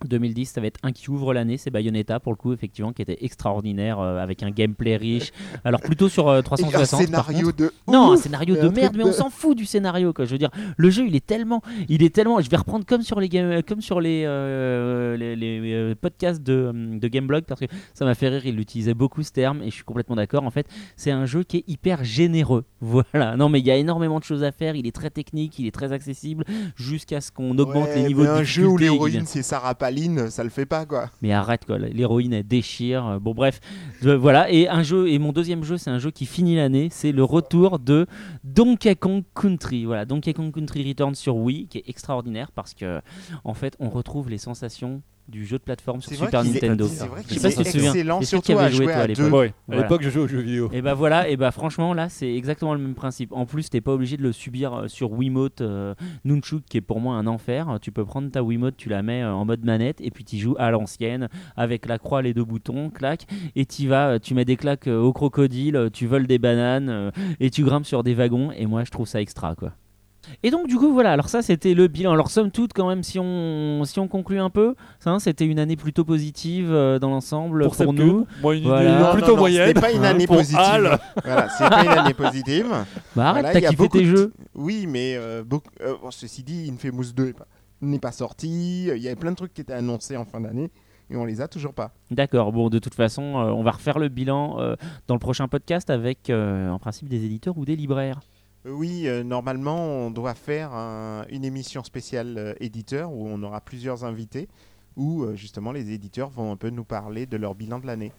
2010, ça va être un qui ouvre l'année, c'est Bayonetta pour le coup, effectivement, qui était extraordinaire euh, avec un gameplay riche. Alors plutôt sur euh, Et un 360. par scénario de... Non, un scénario de merde, mais on s'en fout du scénario quoi. Je veux dire, le jeu il est tellement, il est tellement. Je vais reprendre comme sur les game- comme sur les euh, les, les, euh, podcasts de, de Gameblog parce que ça m'a fait rire. Il utilisait beaucoup ce terme et je suis complètement d'accord. En fait, c'est un jeu qui est hyper généreux. <laughs> Voilà. Non, mais il y a énormément de choses à faire. Il est très technique, il est très accessible jusqu'à ce qu'on augmente Ouais, les niveaux de un jeu où l'héroïne c'est Sarah Palin, ça le fait pas quoi. Mais arrête quoi, l'héroïne elle déchire. Euh, Bon bref, je- voilà. Et un jeu, et mon deuxième jeu, c'est un jeu qui finit l'année, c'est le retour de Donkey Kong Country. Voilà, Donkey Kong Country Return sur Wii, qui est extraordinaire parce que en fait, on retrouve les sensations du jeu de plateforme sur Super est- Nintendo. c'est vrai Je qu'il sais pas est si tu te souviens. excellent, surtout à joué jouer toi à à l'époque à Voilà. l'époque, je jouais aux jeux vidéo. Et bah voilà, et bah franchement là c'est exactement le même principe. En plus t'es pas obligé de le subir euh, sur Wiimote euh, Nunchuk qui est pour moi un enfer. Tu peux prendre ta Wiimote, tu la mets euh, en mode manette et puis tu joues à l'ancienne avec la croix, les deux boutons, clac, et tu vas, euh, tu mets des claques au crocodile, tu voles des bananes euh, et tu grimpes sur des wagons et moi je trouve ça extra quoi. Et donc du coup voilà, alors ça c'était le bilan. Alors somme toute quand même si on si on conclut un peu, ça hein, c'était une année plutôt positive euh, dans l'ensemble pour, nous. Moi une Voilà. Non, plutôt non, non, moyenne. c'était pas une année positive. Voilà, c'est pas une année positive. <laughs> Bah arrête, Voilà, il t'as kiffé tes de- jeux. Oui, mais euh, beaucoup- euh, bon, ceci dit, Infamous 2 n'est pas, n'est pas sorti. Il y avait plein de trucs qui étaient annoncés en fin d'année et on les a toujours pas. D'accord, bon, de toute façon, euh, on va refaire le bilan euh, dans le prochain podcast avec, euh, en principe, des éditeurs ou des libraires. Euh, Oui, euh, normalement, on doit faire un- une émission spéciale euh, éditeur où on aura plusieurs invités où euh, justement les éditeurs vont un peu nous parler de leur bilan de l'année.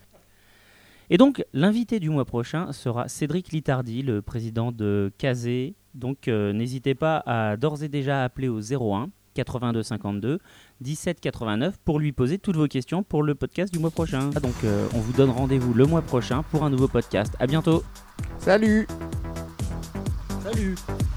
Et donc, l'invité du mois prochain sera Cédric Litardi, le président de Kazé. Donc, n'hésitez pas à d'ores et déjà appeler au 01 82 52 17 89 pour lui poser toutes vos questions pour le podcast du mois prochain. Donc, euh, on vous donne rendez-vous le mois prochain pour un nouveau podcast. À bientôt. Salut Salut.